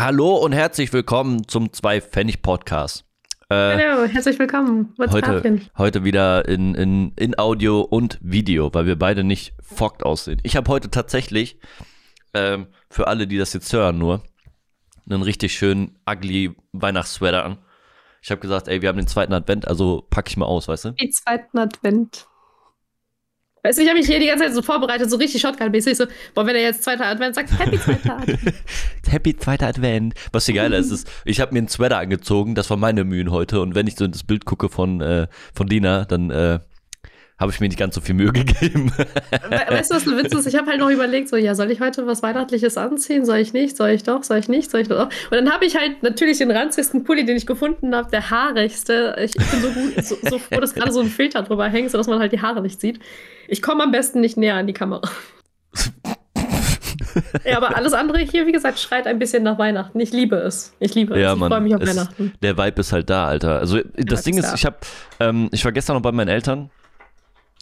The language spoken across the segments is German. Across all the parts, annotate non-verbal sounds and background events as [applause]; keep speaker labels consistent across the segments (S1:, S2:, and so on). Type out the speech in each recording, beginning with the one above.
S1: Hallo und herzlich willkommen zum zwei Pfennig Podcast.
S2: Äh, Hallo, herzlich willkommen.
S1: What's heute, heute wieder in, in, in Audio und Video, weil wir beide nicht fucked aussehen. Ich habe heute tatsächlich, ähm, für alle, die das jetzt hören, nur einen richtig schönen ugly Weihnachtssweater an. Ich habe gesagt, ey, wir haben den zweiten Advent, also pack ich mal aus, weißt du?
S2: Den zweiten Advent. Weißt du, ich habe mich hier die ganze Zeit so vorbereitet, so richtig Shotgun-mäßig. So, boah, wenn er jetzt zweiter Advent sagt, Happy zweiter Advent. [laughs]
S1: Happy zweiter Advent. Was viel geiler ist, ist, ich habe mir einen Sweater angezogen, das war meine Mühen heute. Und wenn ich so in das Bild gucke von, äh, von Dina, dann äh, habe ich mir nicht ganz so viel Mühe [laughs] gegeben.
S2: weißt du, was ein Witz ist? Ich habe halt noch überlegt, so, ja, soll ich heute was Weihnachtliches anziehen? Soll ich nicht? Soll ich doch? Soll ich nicht? Soll ich doch? Und dann habe ich halt natürlich den ranzigsten Pulli, den ich gefunden habe, der haarigste. Ich, ich bin so gut, so, so froh, dass gerade so ein Filter drüber hängt, sodass man halt die Haare nicht sieht. Ich komme am besten nicht näher an die Kamera. [laughs] ja, aber alles andere hier, wie gesagt, schreit ein bisschen nach Weihnachten. Ich liebe es. Ich liebe
S1: ja,
S2: es.
S1: Ich freue mich auf Weihnachten. Der Vibe ist halt da, Alter. Also das Ding ist, da. ich habe, ähm, ich war gestern noch bei meinen Eltern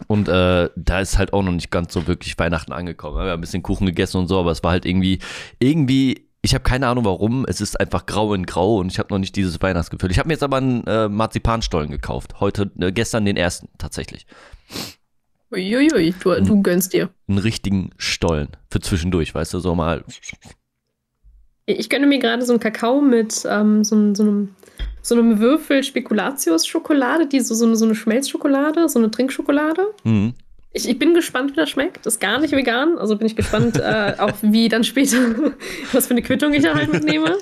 S1: und äh, da ist halt auch noch nicht ganz so wirklich Weihnachten angekommen. Wir haben ein bisschen Kuchen gegessen und so, aber es war halt irgendwie, irgendwie, ich habe keine Ahnung warum, es ist einfach grau in grau und ich habe noch nicht dieses Weihnachtsgefühl. Ich habe mir jetzt aber einen äh, Marzipanstollen gekauft. Heute, äh, gestern den ersten tatsächlich.
S2: Uiuiui, du, du gönnst dir.
S1: Einen richtigen Stollen für zwischendurch, weißt du, so mal.
S2: Ich gönne mir gerade so einen Kakao mit ähm, so, so einem so einem Würfel Spekulatius-Schokolade, die so, so, eine, so eine Schmelzschokolade, so eine Trinkschokolade. Mhm. Ich, ich bin gespannt, wie das schmeckt. Das ist gar nicht vegan. Also bin ich gespannt, äh, [laughs] auch wie dann später, [laughs] was für eine Quittung ich da halt mitnehme.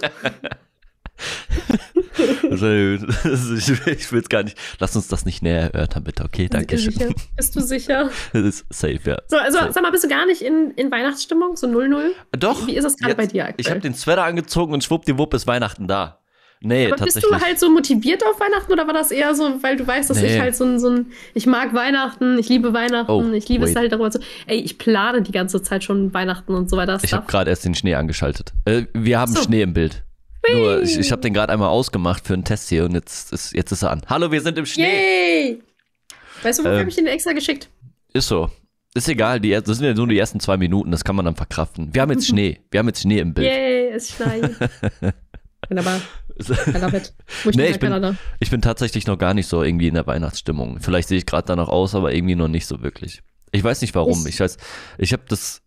S1: ich will es gar nicht. Lass uns das nicht näher erörtern, bitte. Okay, danke schön.
S2: Bist du sicher?
S1: Das ist safe, ja.
S2: So, also
S1: safe.
S2: sag mal, bist du gar nicht in, in Weihnachtsstimmung, so 0-0?
S1: Doch.
S2: Wie ist das gerade bei dir aktuell?
S1: Ich habe den Sweater angezogen und schwuppdiwupp ist Weihnachten da. Nee,
S2: Aber
S1: tatsächlich.
S2: bist du halt so motiviert auf Weihnachten oder war das eher so, weil du weißt, dass nee. ich halt so ein, so ein, ich mag Weihnachten, ich liebe Weihnachten, oh, ich liebe wait. es halt darüber zu, ey, ich plane die ganze Zeit schon Weihnachten und so weiter.
S1: Ich habe gerade erst den Schnee angeschaltet. Äh, wir haben so. Schnee im Bild. Whee. Nur, ich, ich habe den gerade einmal ausgemacht für einen Test hier und jetzt ist, jetzt ist er an. Hallo, wir sind im Schnee.
S2: Yay! Weißt du, wofür äh, habe ich den extra geschickt?
S1: Ist so. Ist egal, die, das sind ja nur die ersten zwei Minuten, das kann man dann verkraften. Wir haben jetzt [laughs] Schnee. Wir haben jetzt Schnee im Bild.
S2: Yay, es schneit. [laughs] Wunderbar. [laughs] I love it.
S1: nee, ich, bin, ich bin tatsächlich noch gar nicht so irgendwie in der Weihnachtsstimmung. Vielleicht sehe ich gerade danach aus, aber irgendwie noch nicht so wirklich. Ich weiß nicht warum. Ich, ich weiß, ich habe das.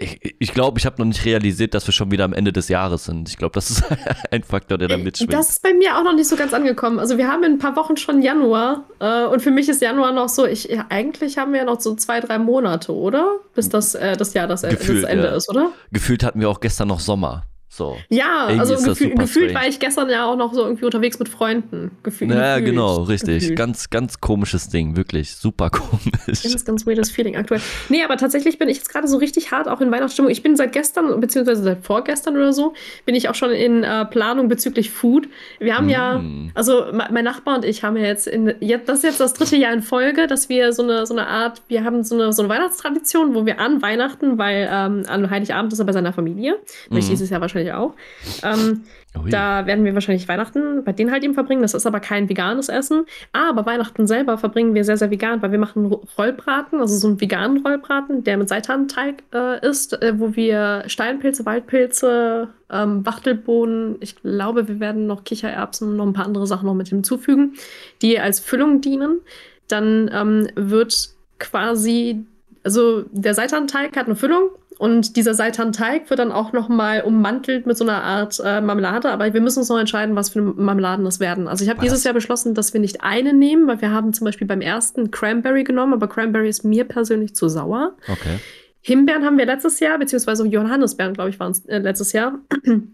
S1: Ich glaube, ich, glaub, ich habe noch nicht realisiert, dass wir schon wieder am Ende des Jahres sind. Ich glaube, das ist [laughs] ein Faktor, der da mitschwingt.
S2: Das ist bei mir auch noch nicht so ganz angekommen. Also wir haben in ein paar Wochen schon Januar äh, und für mich ist Januar noch so, ich, eigentlich haben wir ja noch so zwei, drei Monate, oder? Bis das, äh, das Jahr das, Gefühlt, das Ende ja. ist, oder?
S1: Gefühlt hatten wir auch gestern noch Sommer. So.
S2: Ja, irgendwie also gefühl, gefühlt war ich gestern ja auch noch so irgendwie unterwegs mit Freunden. Gefühl,
S1: ja, gefühlt, genau, richtig. Gefühlt. Ganz, ganz komisches Ding, wirklich. Super [laughs] komisch.
S2: Ganz, ganz weirdes Feeling aktuell. Nee, aber tatsächlich bin ich jetzt gerade so richtig hart auch in Weihnachtsstimmung. Ich bin seit gestern, beziehungsweise seit vorgestern oder so, bin ich auch schon in äh, Planung bezüglich Food. Wir haben mm. ja, also mein Nachbar und ich haben ja jetzt, in, jetzt, das ist jetzt das dritte Jahr in Folge, dass wir so eine, so eine Art, wir haben so eine, so eine Weihnachtstradition, wo wir an Weihnachten, weil ähm, an Heiligabend ist er bei seiner Familie, ich dieses Jahr wahrscheinlich auch. Ähm, da werden wir wahrscheinlich Weihnachten bei denen halt eben verbringen. Das ist aber kein veganes Essen. Aber Weihnachten selber verbringen wir sehr, sehr vegan, weil wir machen Rollbraten, also so einen veganen Rollbraten, der mit Seitanteig äh, ist, äh, wo wir Steinpilze, Waldpilze, ähm, Wachtelbohnen, ich glaube, wir werden noch Kichererbsen und noch ein paar andere Sachen noch mit hinzufügen, die als Füllung dienen. Dann ähm, wird quasi, also der Seitanteig hat eine Füllung und dieser Seitan-Teig wird dann auch noch mal ummantelt mit so einer Art äh, Marmelade. Aber wir müssen uns noch entscheiden, was für Marmeladen das werden. Also ich habe dieses Jahr beschlossen, dass wir nicht eine nehmen, weil wir haben zum Beispiel beim ersten Cranberry genommen, aber Cranberry ist mir persönlich zu sauer.
S1: Okay.
S2: Himbeeren haben wir letztes Jahr, beziehungsweise Johannisbeeren, glaube ich, waren es äh, letztes Jahr. [clears throat]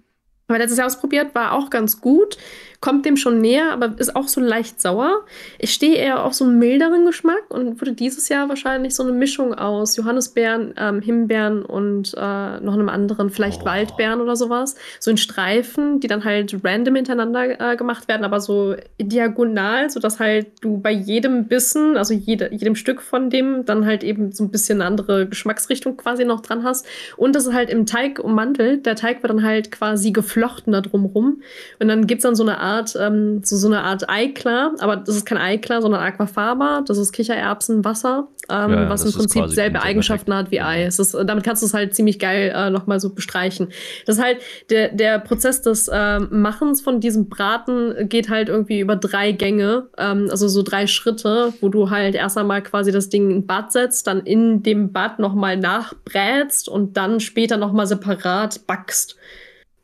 S2: Haben wir letztes Jahr ausprobiert, war auch ganz gut kommt dem schon näher, aber ist auch so leicht sauer. Ich stehe eher auf so einen milderen Geschmack und würde dieses Jahr wahrscheinlich so eine Mischung aus Johannisbeeren, ähm, Himbeeren und äh, noch einem anderen, vielleicht oh. Waldbeeren oder sowas. So in Streifen, die dann halt random hintereinander äh, gemacht werden, aber so diagonal, sodass halt du bei jedem Bissen, also jede, jedem Stück von dem, dann halt eben so ein bisschen eine andere Geschmacksrichtung quasi noch dran hast. Und das ist halt im Teig ummantelt. Der Teig wird dann halt quasi geflochten da drumrum. Und dann gibt es dann so eine Art Art, ähm, so, so eine Art Eiklar, aber das ist kein Eiklar, sondern Aquafaba. Das ist Kichererbsenwasser, ähm, ja, was im Prinzip selbe Eigenschaften hat wie Ei. Es ist, damit kannst du es halt ziemlich geil äh, nochmal so bestreichen. Das ist halt, der, der Prozess des äh, Machens von diesem Braten geht halt irgendwie über drei Gänge, ähm, also so drei Schritte, wo du halt erst einmal quasi das Ding in Bad setzt, dann in dem Bad nochmal nachbrätst und dann später nochmal separat backst.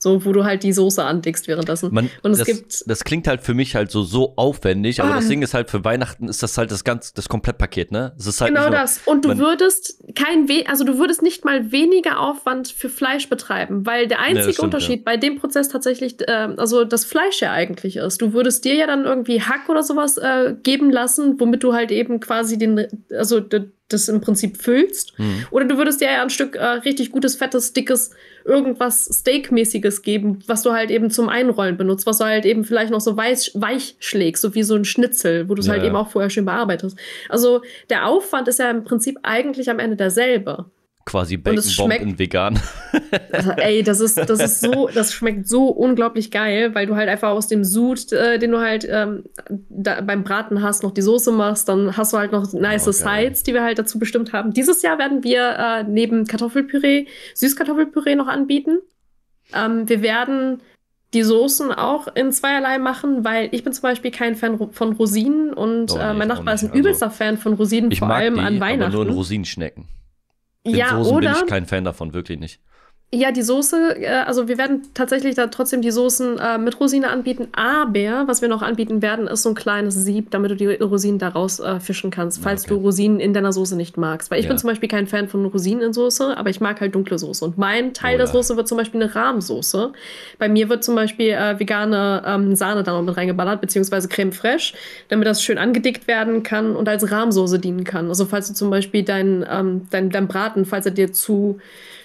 S2: So, wo du halt die Soße andickst währenddessen.
S1: Man, und es das, gibt. Das klingt halt für mich halt so, so aufwendig, aber ah. das Ding ist halt für Weihnachten ist das halt das ganz, das Komplettpaket, ne?
S2: Ist halt genau das. Und du würdest kein We also du würdest nicht mal weniger Aufwand für Fleisch betreiben, weil der einzige ja, stimmt, Unterschied ja. bei dem Prozess tatsächlich, äh, also das Fleisch ja eigentlich ist. Du würdest dir ja dann irgendwie Hack oder sowas äh, geben lassen, womit du halt eben quasi den, also das im Prinzip füllst. Mhm. Oder du würdest dir ja ein Stück äh, richtig gutes, fettes, dickes, irgendwas Steakmäßiges geben, was du halt eben zum Einrollen benutzt, was du halt eben vielleicht noch so weich, weich schlägst, so wie so ein Schnitzel, wo du es ja, halt eben auch vorher schön bearbeitest. Also der Aufwand ist ja im Prinzip eigentlich am Ende derselbe
S1: quasi Bacon Bomb in vegan. [laughs]
S2: Also, ey, das ist, das ist so, das schmeckt so unglaublich geil, weil du halt einfach aus dem Sud, äh, den du halt ähm, da, beim Braten hast, noch die Soße machst, dann hast du halt noch nice oh, Sides, die wir halt dazu bestimmt haben. Dieses Jahr werden wir äh, neben Kartoffelpüree Süßkartoffelpüree noch anbieten. Ähm, wir werden die Soßen auch in zweierlei machen, weil ich bin zum Beispiel kein Fan von Rosinen und oh, äh, mein Nachbar ist ein übelster also, Fan von Rosinen, vor allem die, an Weihnachten.
S1: Aber nur in Rosinenschnecken.
S2: Den ja, Soßen oder,
S1: bin ich kein Fan davon, wirklich nicht.
S2: Ja, die Soße, äh, also wir werden tatsächlich da trotzdem die Soßen äh, mit Rosine anbieten, aber was wir noch anbieten werden, ist so ein kleines Sieb, damit du die Rosinen daraus äh, fischen kannst, falls okay. du Rosinen in deiner Soße nicht magst. Weil ich ja. bin zum Beispiel kein Fan von Rosinen in Soße, aber ich mag halt dunkle Soße. Und mein Teil oh, der Soße wird zum Beispiel eine Rahmsoße. Bei mir wird zum Beispiel äh, vegane ähm, Sahne da noch mit reingeballert, beziehungsweise Creme fraiche, damit das schön angedickt werden kann und als Rahmsoße dienen kann. Also falls du zum Beispiel dein, ähm, dein, dein Braten, falls er dir zu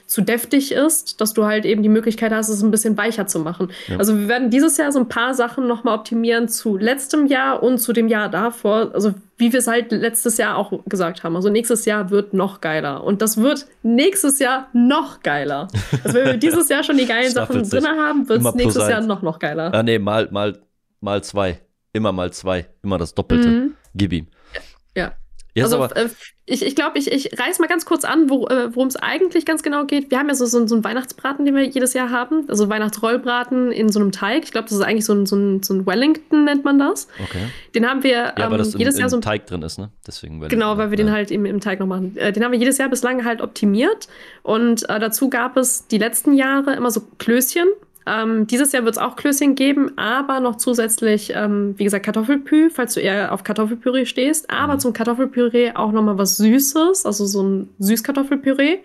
S2: zu deftig ist, dass du halt eben die Möglichkeit hast, es ein bisschen weicher zu machen. Ja. Also wir werden dieses Jahr so ein paar Sachen nochmal optimieren zu letztem Jahr und zu dem Jahr davor. Also wie wir es halt letztes Jahr auch gesagt haben. Also nächstes Jahr wird noch geiler. Und das wird nächstes Jahr noch geiler. Also wenn wir [laughs] dieses Jahr schon die geilen Sachen drin haben, wird es nächstes Jahr noch, noch geiler.
S1: Ah, nee, mal, mal, mal zwei. Immer mal zwei. Immer das Doppelte. Mhm. Gib ihm.
S2: Ja. Jetzt also, aber, äh, ich ich glaube, ich, ich reiß mal ganz kurz an, wo, äh, worum es eigentlich ganz genau geht. Wir haben ja so, so, so einen Weihnachtsbraten, den wir jedes Jahr haben. Also Weihnachtsrollbraten in so einem Teig. Ich glaube, das ist eigentlich so ein, so, ein, so ein Wellington, nennt man das. Okay. Den haben wir ja,
S1: ähm, weil das jedes in, Jahr so ein Teig drin ist, ne? Deswegen
S2: Wellington. Genau, weil wir ja. den halt im, im Teig noch machen. Äh, den haben wir jedes Jahr bislang halt optimiert. Und äh, dazu gab es die letzten Jahre immer so Klößchen. Ähm, dieses Jahr wird es auch Klößchen geben, aber noch zusätzlich, ähm, wie gesagt, Kartoffelpü, falls du eher auf Kartoffelpüree stehst. Aber mhm. zum Kartoffelpüree auch nochmal was Süßes, also so ein Süßkartoffelpüree,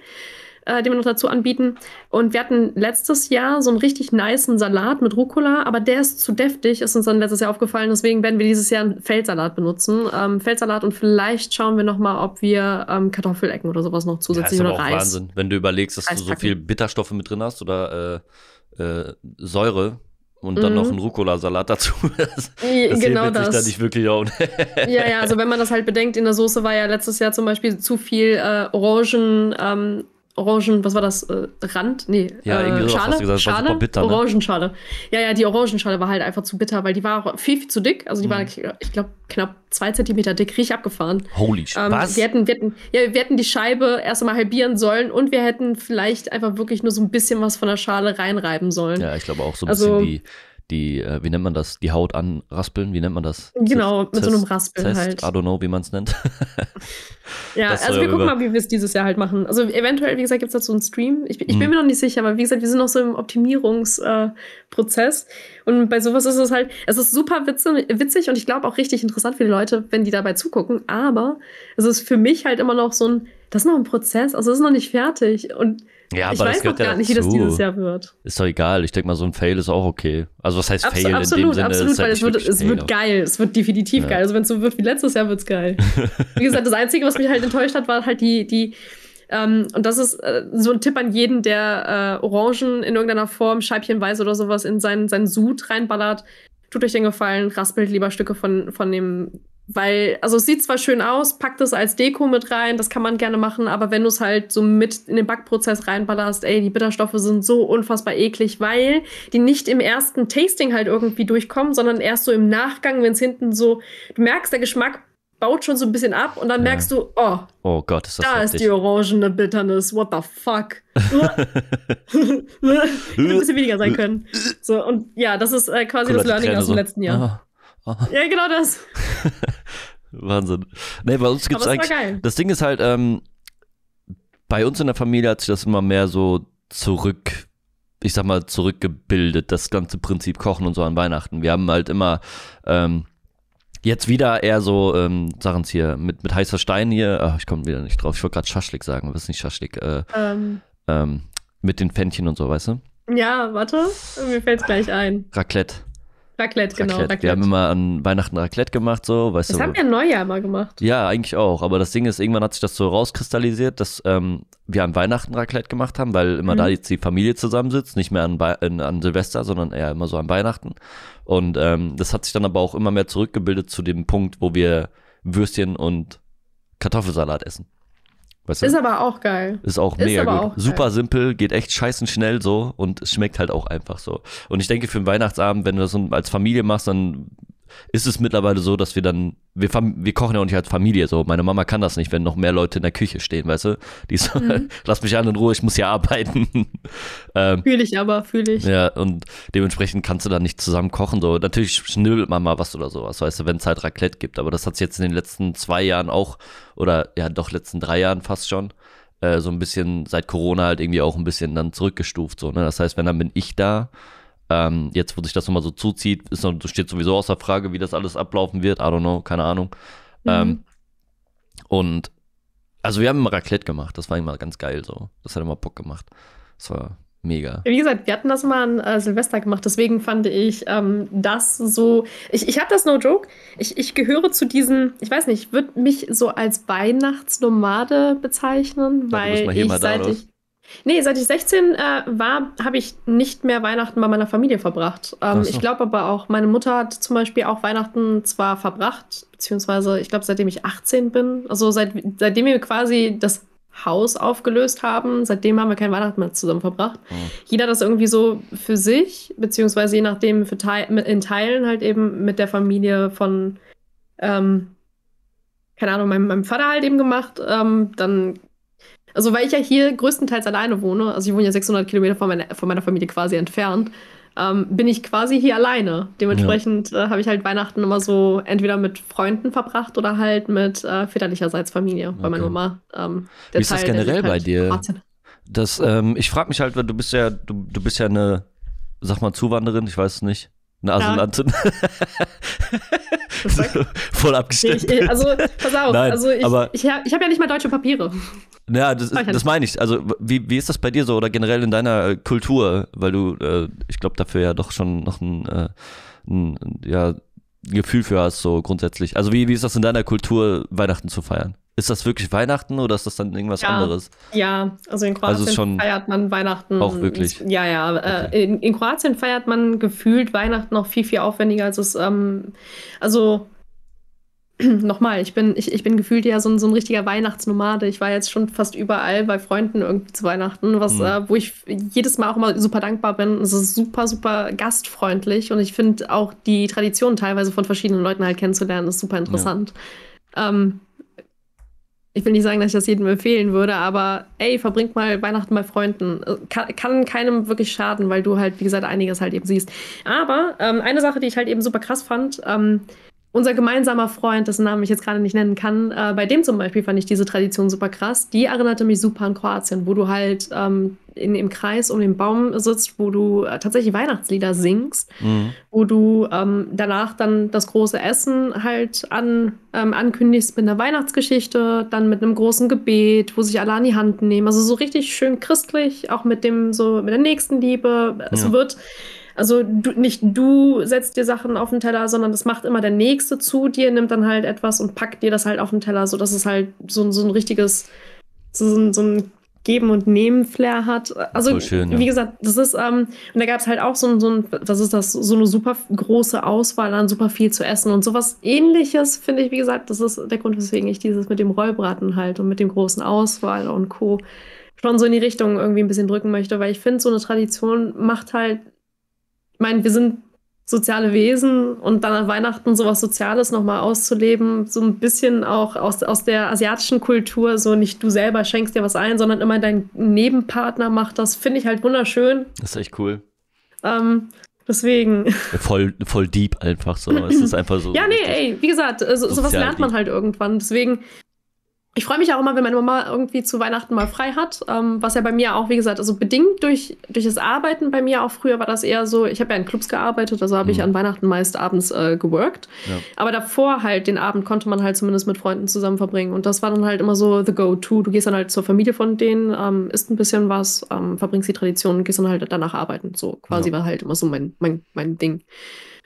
S2: äh, den wir noch dazu anbieten. Und wir hatten letztes Jahr so einen richtig niceen Salat mit Rucola, aber der ist zu deftig, ist uns dann letztes Jahr aufgefallen. Deswegen werden wir dieses Jahr einen Feldsalat benutzen. Ähm, Feldsalat und vielleicht schauen wir nochmal, ob wir ähm, Kartoffelecken oder sowas noch zusätzlich ja, ist aber oder auch Reis. Wahnsinn,
S1: wenn du überlegst, dass Reis du so viel Bitterstoffe mit drin hast oder äh äh, Säure und dann mhm. noch ein Rucola-Salat dazu. [laughs] Das,
S2: das genau das.
S1: Sich da nicht wirklich auch. [laughs]
S2: ja, ja, also wenn man das halt bedenkt, in der Soße war ja letztes Jahr zum Beispiel zu viel äh, Orangen, ähm, Orangen, was war das? Äh, Rand? Nee,
S1: ja, irgendwie
S2: äh,
S1: Schale,
S2: gesagt, Schale? War bitter, ne? Orangenschale. Ja, ja, die Orangenschale war halt einfach zu bitter, weil die war viel, viel zu dick. Also die mhm. war, ich glaube, knapp zwei Zentimeter dick, richtig abgefahren.
S1: Holy shit. Ähm, was?
S2: Wir hätten, wir, hätten, ja, wir hätten die Scheibe erst einmal halbieren sollen und wir hätten vielleicht einfach wirklich nur so ein bisschen was von der Schale reinreiben sollen.
S1: Ja, ich glaube auch so ein also, bisschen die die, äh, wie nennt man das, die Haut anraspeln, wie nennt man das?
S2: Genau, Zest, mit so einem Raspeln Zest, halt.
S1: I don't know, wie man es nennt. [laughs]
S2: ja, das also wir gucken mal, wie wir es dieses Jahr halt machen. Also eventuell, wie gesagt, gibt es dazu einen Stream. Ich, ich bin hm. mir noch nicht sicher, aber wie gesagt, wir sind noch so im Optimierungsprozess. Äh, und bei sowas ist es halt, es ist super witzig und ich glaube auch richtig interessant für die Leute, wenn die dabei zugucken. Aber es ist für mich halt immer noch so ein, das ist noch ein Prozess, also es ist noch nicht fertig. Und
S1: ja,
S2: ich
S1: aber
S2: weiß noch gar ja nicht, wie das dieses Jahr wird.
S1: Ist doch egal. Ich denke mal, so ein Fail ist auch okay. Also was heißt
S2: Abs
S1: Fail
S2: absolut,
S1: in dem Sinne?
S2: Absolut, weil es wird, es wird geil. Es wird definitiv ja. geil. Also wenn es so wird wie letztes Jahr, wird es geil. [laughs] wie gesagt, das Einzige, was mich halt enttäuscht hat, war halt die, die ähm, und das ist äh, so ein Tipp an jeden, der äh, Orangen in irgendeiner Form, scheibchenweise oder sowas in seinen, seinen Sud reinballert. Tut euch den Gefallen, raspelt lieber Stücke von, von dem weil, also es sieht zwar schön aus, packt es als Deko mit rein, das kann man gerne machen, aber wenn du es halt so mit in den Backprozess reinballerst, ey, die Bitterstoffe sind so unfassbar eklig, weil die nicht im ersten Tasting halt irgendwie durchkommen, sondern erst so im Nachgang, wenn es hinten so, du merkst, der Geschmack baut schon so ein bisschen ab und dann ja. merkst du, oh,
S1: oh Gott, ist das
S2: da heftig. ist die orangene Bitternis, what the fuck. [laughs] Hätte ein bisschen weniger sein können. So, und ja, das ist äh, quasi Cooler das Learning aus dem so. letzten Jahr. Oh. Ja, genau das. [laughs]
S1: Wahnsinn. Nee, bei uns gibt's eigentlich. Das Ding ist halt, ähm, bei uns in der Familie hat sich das immer mehr so zurück, ich sag mal, zurückgebildet, das ganze Prinzip Kochen und so an Weihnachten. Wir haben halt immer, ähm, Jetzt wieder eher so ähm, Sachen hier mit, mit heißer Stein hier. Ach, ich komme wieder nicht drauf. Ich wollte gerade Schaschlik sagen, aber das ist nicht Schaschlik. Äh, ähm. Ähm, mit den Fännchen und so, weißt du?
S2: Ja, warte. Mir fällt es gleich ein.
S1: Raclette.
S2: Raclette, genau.
S1: Raclette. Raclette. Wir haben immer an Weihnachten Raclette gemacht, so, weißt
S2: das
S1: du.
S2: Das haben wir Neujahr mal gemacht.
S1: Ja, eigentlich auch. Aber das Ding ist, irgendwann hat sich das so rauskristallisiert, dass ähm, wir an Weihnachten Raclette gemacht haben, weil immer mhm. da jetzt die Familie zusammensitzt, nicht mehr an, in, an Silvester, sondern eher immer so an Weihnachten. Und ähm, das hat sich dann aber auch immer mehr zurückgebildet zu dem Punkt, wo wir Würstchen und Kartoffelsalat essen.
S2: Weißt du? Ist aber auch geil.
S1: Ist auch mega gut. Super geil. simpel, geht echt scheißen schnell so und es schmeckt halt auch einfach so. Und ich denke, für einen Weihnachtsabend, wenn du das als Familie machst, dann ist es mittlerweile so, dass wir dann, wir, wir kochen ja auch nicht als Familie so. Meine Mama kann das nicht, wenn noch mehr Leute in der Küche stehen, weißt du? Die so, mhm. [laughs] lass mich an in Ruhe, ich muss hier arbeiten. [laughs]
S2: ähm, fühle ich aber, fühle ich.
S1: Ja, und dementsprechend kannst du dann nicht zusammen kochen. So. Natürlich schnibbelt man mal was oder sowas, weißt du, wenn es halt Raclette gibt. Aber das hat es jetzt in den letzten zwei Jahren auch, oder ja, doch letzten drei Jahren fast schon, äh, so ein bisschen seit Corona halt irgendwie auch ein bisschen dann zurückgestuft. So, ne? Das heißt, wenn dann bin ich da ähm, jetzt, wo sich das nochmal so zuzieht, ist noch, steht sowieso außer Frage, wie das alles ablaufen wird. I don't know, keine Ahnung. Mhm. Ähm, und also wir haben immer Raclette gemacht, das war immer ganz geil so. Das hat immer Bock gemacht. Das war mega.
S2: Wie gesagt, wir hatten das mal an äh, Silvester gemacht, deswegen fand ich ähm, das so. Ich, ich habe das no joke. Ich, ich gehöre zu diesen, ich weiß nicht, ich würde mich so als Weihnachtsnomade bezeichnen, weil ich seit ich. Nee, seit ich 16 äh, war, habe ich nicht mehr Weihnachten bei meiner Familie verbracht. Ähm, so. Ich glaube aber auch, meine Mutter hat zum Beispiel auch Weihnachten zwar verbracht, beziehungsweise ich glaube, seitdem ich 18 bin, also seit, seitdem wir quasi das Haus aufgelöst haben, seitdem haben wir kein Weihnachten mehr zusammen verbracht. Oh. Jeder das irgendwie so für sich, beziehungsweise je nachdem für Teil, in Teilen halt eben mit der Familie von, ähm, keine Ahnung, meinem, meinem Vater halt eben gemacht. Ähm, dann also, weil ich ja hier größtenteils alleine wohne, also ich wohne ja 600 Kilometer von meiner, von meiner Familie quasi entfernt, ähm, bin ich quasi hier alleine. Dementsprechend ja. äh, habe ich halt Weihnachten immer so entweder mit Freunden verbracht oder halt mit äh, väterlicherseits Familie okay. bei meiner Mama. Ähm,
S1: Wie ist Teil, das generell bei halt dir? Das, ähm, ich frage mich halt, weil du bist ja, du, du bist ja eine, sag mal, Zuwanderin, ich weiß es nicht. Eine Asylantin. Ja. [laughs] Voll abgestellt.
S2: Ich, also, pass auf, Nein, also ich, aber, ich, ich habe ja nicht mal deutsche Papiere.
S1: Ja, das, ist, das meine ich. Also, wie, wie ist das bei dir so oder generell in deiner äh, Kultur? Weil du, äh, ich glaube, dafür ja doch schon noch ein, äh, ein ja, Gefühl für hast, so grundsätzlich. Also, wie, wie ist das in deiner Kultur, Weihnachten zu feiern? Ist das wirklich Weihnachten oder ist das dann irgendwas
S2: ja,
S1: anderes?
S2: Ja, also in Kroatien also feiert man Weihnachten.
S1: Auch wirklich?
S2: Ja, ja. Äh, okay. in, in, Kroatien feiert man gefühlt Weihnachten noch viel, viel aufwendiger als es. Ähm, also [clears throat] nochmal, ich bin, ich, ich bin gefühlt ja so ein, so ein richtiger Weihnachtsnomade. Ich war jetzt schon fast überall bei Freunden irgendwie zu Weihnachten, was, mhm. äh, wo ich jedes Mal auch immer super dankbar bin. Es ist super, super gastfreundlich und ich finde auch die Tradition teilweise von verschiedenen Leuten halt kennenzulernen, ist super interessant. Ja. Ähm, ich will nicht sagen, dass ich das jedem empfehlen würde, aber ey, verbringt mal Weihnachten bei Freunden. Kann, kann keinem wirklich schaden, weil du halt, wie gesagt, einiges halt eben siehst. Aber ähm, eine Sache, die ich halt eben super krass fand, ähm, unser gemeinsamer Freund, dessen Namen ich jetzt gerade nicht nennen kann, äh, bei dem zum Beispiel fand ich diese Tradition super krass. Die erinnerte mich super an Kroatien, wo du halt ähm, in, im Kreis um den Baum sitzt, wo du äh, tatsächlich Weihnachtslieder singst, mhm. wo du ähm, danach dann das große Essen halt an, ähm, ankündigst mit einer Weihnachtsgeschichte, dann mit einem großen Gebet, wo sich alle an die Hand nehmen. Also so richtig schön christlich, auch mit dem so mit der Nächstenliebe. Ja. Es wird also du, nicht du setzt dir Sachen auf den Teller, sondern das macht immer der Nächste zu dir, nimmt dann halt etwas und packt dir das halt auf den Teller, sodass es halt so, so ein richtiges, so, so ein Geben- und Nehmen-Flair hat. Also, schön, ja. wie gesagt, das ist, ähm, und da gab es halt auch so, ein, so ein, was ist das, so eine super große Auswahl an super viel zu essen und sowas ähnliches, finde ich, wie gesagt, das ist der Grund, weswegen ich dieses mit dem Rollbraten halt und mit dem großen Auswahl und Co. schon so in die Richtung irgendwie ein bisschen drücken möchte, weil ich finde, so eine Tradition macht halt, ich meine, wir sind soziale Wesen und dann an Weihnachten sowas Soziales nochmal auszuleben, so ein bisschen auch aus, aus der asiatischen Kultur, so nicht du selber schenkst dir was ein, sondern immer dein Nebenpartner macht das, finde ich halt wunderschön.
S1: Das ist echt cool.
S2: Ähm, deswegen.
S1: Voll, voll deep einfach so. es ist [laughs] einfach so.
S2: ja, nee, ey, wie gesagt, so, sowas lernt man halt irgendwann. Deswegen ich freue mich auch immer, wenn meine Mama irgendwie zu Weihnachten mal frei hat. Ähm, was ja bei mir auch, wie gesagt, also bedingt durch, durch das Arbeiten bei mir auch früher war das eher so, ich habe ja in Clubs gearbeitet, also habe mhm. ich an Weihnachten meist abends äh, geworkt. Ja. Aber davor halt, den Abend konnte man halt zumindest mit Freunden zusammen verbringen. Und das war dann halt immer so the go-to. Du gehst dann halt zur Familie von denen, ähm, isst ein bisschen was, ähm, verbringst die Tradition und gehst dann halt danach arbeiten. So quasi ja. war halt immer so mein, mein, mein Ding.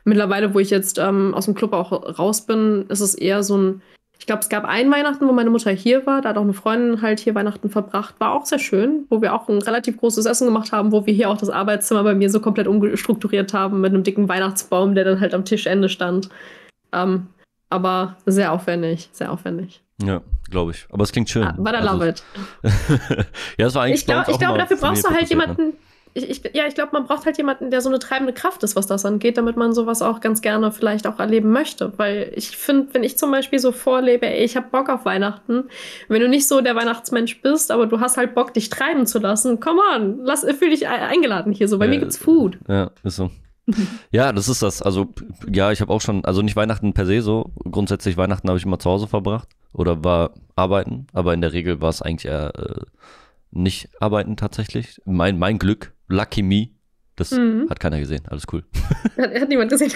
S2: Mittlerweile, wo ich jetzt ähm, aus dem Club auch raus bin, ist es eher so ein ich glaube, es gab ein Weihnachten, wo meine Mutter hier war. Da hat auch eine Freundin halt hier Weihnachten verbracht. War auch sehr schön, wo wir auch ein relativ großes Essen gemacht haben, wo wir hier auch das Arbeitszimmer bei mir so komplett umstrukturiert haben mit einem dicken Weihnachtsbaum, der dann halt am Tischende stand. Ähm, aber sehr aufwendig, sehr aufwendig.
S1: Ja, glaube ich. Aber es klingt schön. Ah,
S2: war der also, Love It. [laughs]
S1: ja, das war eigentlich
S2: Ich, glaub, glaube, dafür brauchst du halt ne? jemanden, ich, ich, ja, ich glaube, man braucht halt jemanden, der so eine treibende Kraft ist, was das angeht, damit man sowas auch ganz gerne vielleicht auch erleben möchte. Weil ich finde, wenn ich zum Beispiel so vorlebe, ey, ich habe Bock auf Weihnachten, wenn du nicht so der Weihnachtsmensch bist, aber du hast halt Bock, dich treiben zu lassen, come on, lass, fühl dich eingeladen hier so. Bei ja, mir gibt's Food.
S1: Ja, ist so. [laughs] ja, das ist das. Also, ja, ich habe auch schon, also nicht Weihnachten per se so. Grundsätzlich Weihnachten habe ich immer zu Hause verbracht oder war arbeiten, aber in der Regel war es eigentlich eher äh, nicht arbeiten tatsächlich. Mein, mein Glück, Lucky Me. Das mhm. hat keiner gesehen. Alles cool. [laughs]
S2: Hat, hat niemand gesehen.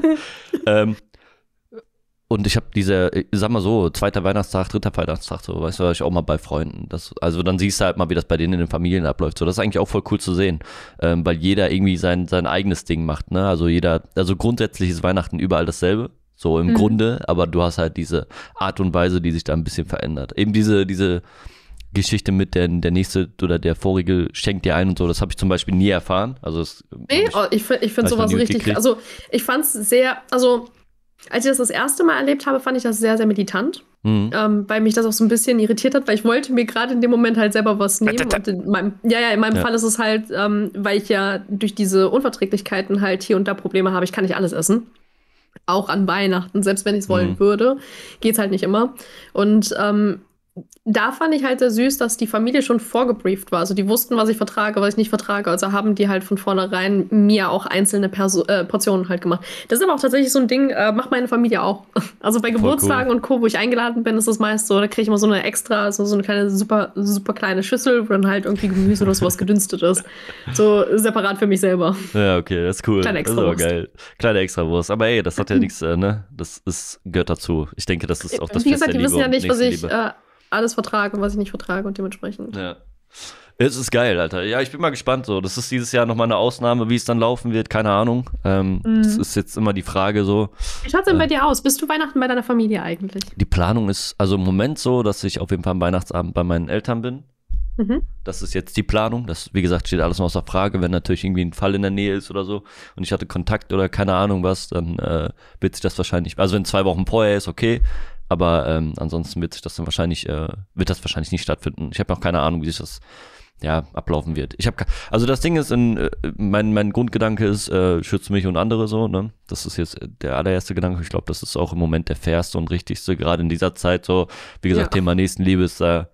S2: [laughs]
S1: ähm, und ich habe diese, sag mal so, zweiter Weihnachtstag, dritter Weihnachtstag, so, weißt du, war ich auch mal bei Freunden. Das, also dann siehst du halt mal, wie das bei denen in den Familien abläuft. So, das ist eigentlich auch voll cool zu sehen, ähm, weil jeder irgendwie sein, sein eigenes Ding macht, ne? Also jeder, also grundsätzlich ist Weihnachten überall dasselbe, so im mhm. Grunde, aber du hast halt diese Art und Weise, die sich da ein bisschen verändert. Eben diese, diese, Geschichte mit der, der nächste oder der vorige schenkt dir ein und so, das habe ich zum Beispiel nie erfahren. Also das,
S2: nee, ich, oh, ich, ich finde sowas richtig, also ich fand es sehr, also als ich das das erste Mal erlebt habe, fand ich das sehr, sehr meditant. Mhm. Ähm, weil mich das auch so ein bisschen irritiert hat, weil ich wollte mir gerade in dem Moment halt selber was nehmen. Und in meinem, ja, ja, in meinem ja. Fall ist es halt, ähm, weil ich ja durch diese Unverträglichkeiten halt hier und da Probleme habe, ich kann nicht alles essen. Auch an Weihnachten, selbst wenn ich es wollen mhm. würde, geht es halt nicht immer. Und ähm, da fand ich halt sehr süß, dass die Familie schon vorgebrieft war. Also die wussten, was ich vertrage, was ich nicht vertrage. Also haben die halt von vornherein mir auch einzelne Perso äh, Portionen halt gemacht. Das ist aber auch tatsächlich so ein Ding, äh, macht meine Familie auch. [laughs] Also bei Voll Geburtstagen cool. und Co., wo ich eingeladen bin, ist es meist so, da kriege ich immer so eine extra, so, so eine kleine, super, super kleine Schüssel, wo dann halt irgendwie Gemüse oder sowas gedünstet ist. So separat für mich selber.
S1: Ja, okay, das ist cool. Kleine Extrawurst. Das ist aber geil. Kleine Extrawurst. Aber ey, das hat ja [clears throat] nichts, äh, ne? Das ist, gehört dazu. Ich denke, das ist auch das
S2: Wie gesagt, die wissen ja nicht, was ich äh, alles vertrage und was ich nicht vertrage und dementsprechend.
S1: Ja. Es ist geil, Alter. Ja, ich bin mal gespannt. So, das ist dieses Jahr nochmal eine Ausnahme, wie es dann laufen wird. Keine Ahnung. Ähm, mhm. Das ist jetzt immer die Frage so.
S2: Wie schaut es denn äh, bei dir aus? Bist du Weihnachten bei deiner Familie eigentlich?
S1: Die Planung ist also im Moment so, dass ich auf jeden Fall am Weihnachtsabend bei meinen Eltern bin. Mhm. Das ist jetzt die Planung. Das, wie gesagt, steht alles noch außer Frage. Wenn natürlich irgendwie ein Fall in der Nähe ist oder so und ich hatte Kontakt oder keine Ahnung was, dann äh, wird sich das wahrscheinlich. Also wenn zwei Wochen vorher ist, okay. Aber ähm, ansonsten wird sich das dann wahrscheinlich, äh, wird das wahrscheinlich nicht stattfinden. Ich habe noch keine Ahnung, wie sich das ja, ablaufen wird. Ich habe also das Ding ist, in, äh, mein, mein Grundgedanke ist, äh, schütze mich und andere so, ne? Das ist jetzt der allererste Gedanke. Ich glaube, das ist auch im Moment der fairste und richtigste, gerade in dieser Zeit so. Wie gesagt, ja. Thema Nächstenliebe ist da,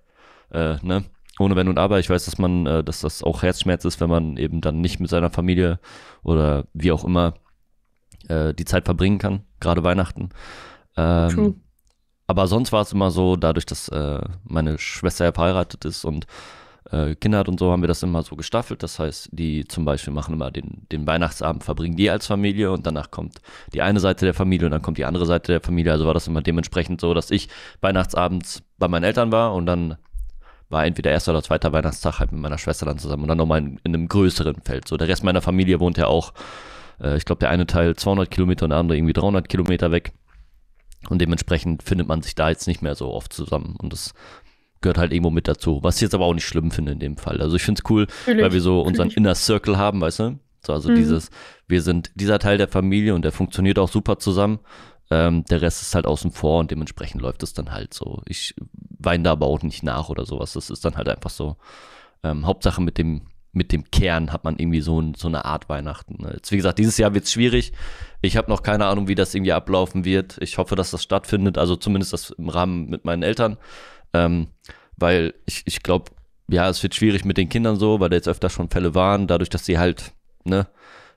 S1: äh, ne? Ohne Wenn und Aber. Ich weiß, dass man, äh, dass das auch Herzschmerz ist, wenn man eben dann nicht mit seiner Familie oder wie auch immer äh, die Zeit verbringen kann, gerade Weihnachten. Ähm, True. Aber sonst war es immer so, dadurch, dass äh, meine Schwester ja verheiratet ist und äh, Kinder hat und so, haben wir das immer so gestaffelt. Das heißt, die zum Beispiel machen immer den, den Weihnachtsabend, verbringen die als Familie und danach kommt die eine Seite der Familie und dann kommt die andere Seite der Familie. Also war das immer dementsprechend so, dass ich Weihnachtsabends bei meinen Eltern war und dann war entweder erster oder zweiter Weihnachtstag halt mit meiner Schwester dann zusammen und dann nochmal in, in einem größeren Feld. So, der Rest meiner Familie wohnt ja auch, äh, ich glaube, der eine Teil 200 Kilometer und der andere irgendwie 300 Kilometer weg. Und dementsprechend findet man sich da jetzt nicht mehr so oft zusammen. Und das gehört halt irgendwo mit dazu. Was ich jetzt aber auch nicht schlimm finde in dem Fall. Also ich finde es cool, Natürlich. weil wir so unseren. Inner Circle haben, weißt du? So, also mhm. dieses, wir sind dieser Teil der Familie und der funktioniert auch super zusammen. Ähm, der Rest ist halt außen vor und dementsprechend läuft es dann halt so. Ich weine da aber auch nicht nach oder sowas. Das ist dann halt einfach so. Ähm, Hauptsache mit dem, mit dem Kern hat man irgendwie so, so eine Art Weihnachten. Ne? Jetzt, wie gesagt, dieses Jahr wird es schwierig. Ich habe noch keine Ahnung, wie das irgendwie ablaufen wird. Ich hoffe, dass das stattfindet, also zumindest das im Rahmen mit meinen Eltern. Ähm, weil ich, ich glaube, ja, es wird schwierig mit den Kindern so, weil da jetzt öfter schon Fälle waren, dadurch, dass sie halt, ne,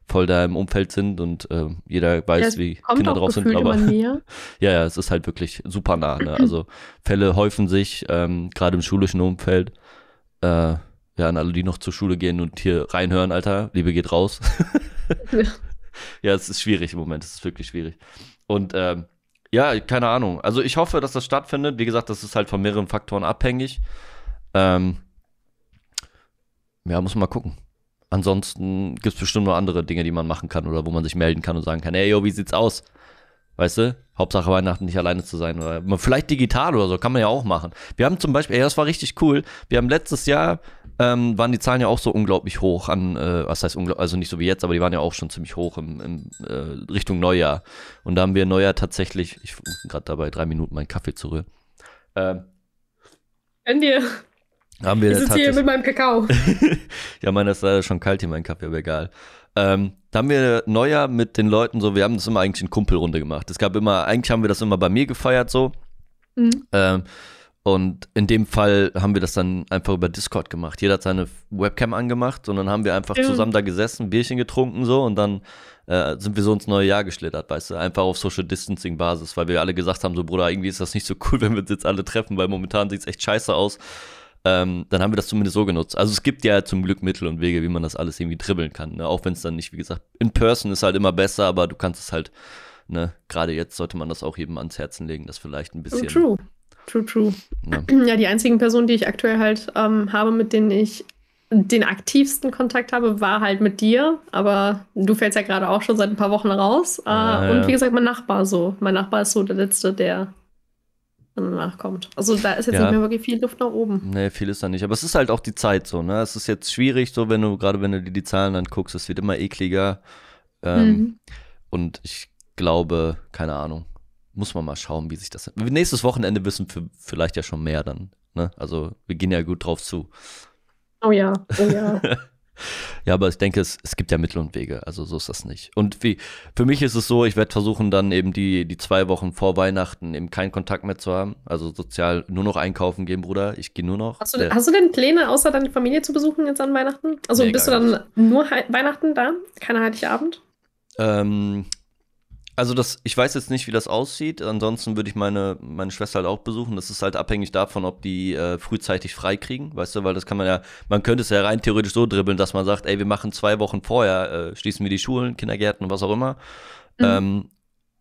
S1: voll da im Umfeld sind und äh, jeder weiß, ja, wie Kinder drauf sind. Aber [laughs] ja, ja, es ist halt wirklich super nah. Ne? Also Fälle häufen sich, ähm, gerade im schulischen Umfeld. Äh, ja, an alle, die noch zur Schule gehen und hier reinhören, Alter, Liebe geht raus. [laughs] ja. ja, es ist schwierig im Moment, es ist wirklich schwierig. Und ähm, ja, keine Ahnung. Also ich hoffe, dass das stattfindet. Wie gesagt, das ist halt von mehreren Faktoren abhängig. Ähm, ja, muss man mal gucken. Ansonsten gibt es bestimmt noch andere Dinge, die man machen kann oder wo man sich melden kann und sagen kann, hey, yo, wie sieht's aus? Weißt du? Hauptsache Weihnachten nicht alleine zu sein. Oder vielleicht digital oder so, kann man ja auch machen. Wir haben zum Beispiel, ey, das war richtig cool. Wir haben letztes Jahr, ähm, waren die Zahlen ja auch so unglaublich hoch an, äh, was heißt unglaublich, also nicht so wie jetzt, aber die waren ja auch schon ziemlich hoch im, im äh, Richtung Neujahr. Und da haben wir Neujahr tatsächlich, ich bin gerade dabei, drei Minuten meinen Kaffee zu rühren. Ähm,
S2: dir.
S1: Haben wir
S2: ich sitze hier mit meinem Kakao. [laughs]
S1: ja, meiner ist leider schon kalt hier, mein Kaffee, aber egal. Ähm, da haben wir Neujahr mit den Leuten so, wir haben das immer eigentlich in Kumpelrunde gemacht. Es gab immer, eigentlich haben wir das immer bei mir gefeiert so. Mhm. Ähm, und in dem Fall haben wir das dann einfach über Discord gemacht. Jeder hat seine Webcam angemacht und dann haben wir einfach ja. zusammen da gesessen, Bierchen getrunken so und dann äh, sind wir so ins neue Jahr geschlittert, weißt du, einfach auf Social Distancing Basis, weil wir alle gesagt haben, so Bruder, irgendwie ist das nicht so cool, [laughs] wenn wir uns jetzt alle treffen, weil momentan sieht es echt scheiße aus ähm, dann haben wir das zumindest so genutzt. Also es gibt ja zum Glück Mittel und Wege, wie man das alles irgendwie dribbeln kann. Ne? Auch wenn es dann nicht, wie gesagt, in Person ist halt immer besser, aber du kannst es halt, ne, gerade jetzt sollte man das auch jedem ans Herzen legen, das vielleicht ein bisschen.
S2: True. True, true. Ja, [clears throat] ja die einzigen Personen, die ich aktuell halt ähm, habe, mit denen ich den aktivsten Kontakt habe, war halt mit dir, aber du fällst ja gerade auch schon seit ein paar Wochen raus. Äh, ja, und wie gesagt, mein Nachbar so. Mein Nachbar ist so der Letzte, der danach kommt. Also da ist jetzt ja. nicht mehr wirklich viel Luft nach oben.
S1: Nee, viel ist da nicht. Aber es ist halt auch die Zeit so, ne? Es ist jetzt schwierig, so wenn du, gerade wenn du dir die Zahlen anguckst, es wird immer ekliger. Ähm, mhm. Und ich glaube, keine Ahnung, muss man mal schauen, wie sich das. Nächstes Wochenende wissen wir vielleicht ja schon mehr dann. Ne? Also wir gehen ja gut drauf zu.
S2: Oh ja, oh ja. [laughs]
S1: Ja, aber ich denke, es, es gibt ja Mittel und Wege. Also so ist das nicht. Und wie, für mich ist es so, ich werde versuchen, dann eben die, die zwei Wochen vor Weihnachten eben keinen Kontakt mehr zu haben. Also sozial nur noch einkaufen gehen, Bruder. Ich gehe nur noch.
S2: Hast du, hast du denn Pläne, außer deine Familie zu besuchen jetzt an Weihnachten? Also nee, bist du dann nicht. nur He Weihnachten da? Kein Heiligabend?
S1: Ähm, also das, ich weiß jetzt nicht, wie das aussieht. Ansonsten würde ich meine, meine Schwester halt auch besuchen. Das ist halt abhängig davon, ob die äh, frühzeitig frei kriegen, weißt du, weil das kann man ja, man könnte es ja rein theoretisch so dribbeln, dass man sagt, ey, wir machen zwei Wochen vorher, äh, schließen wir die Schulen, Kindergärten und was auch immer. Mhm. Ähm,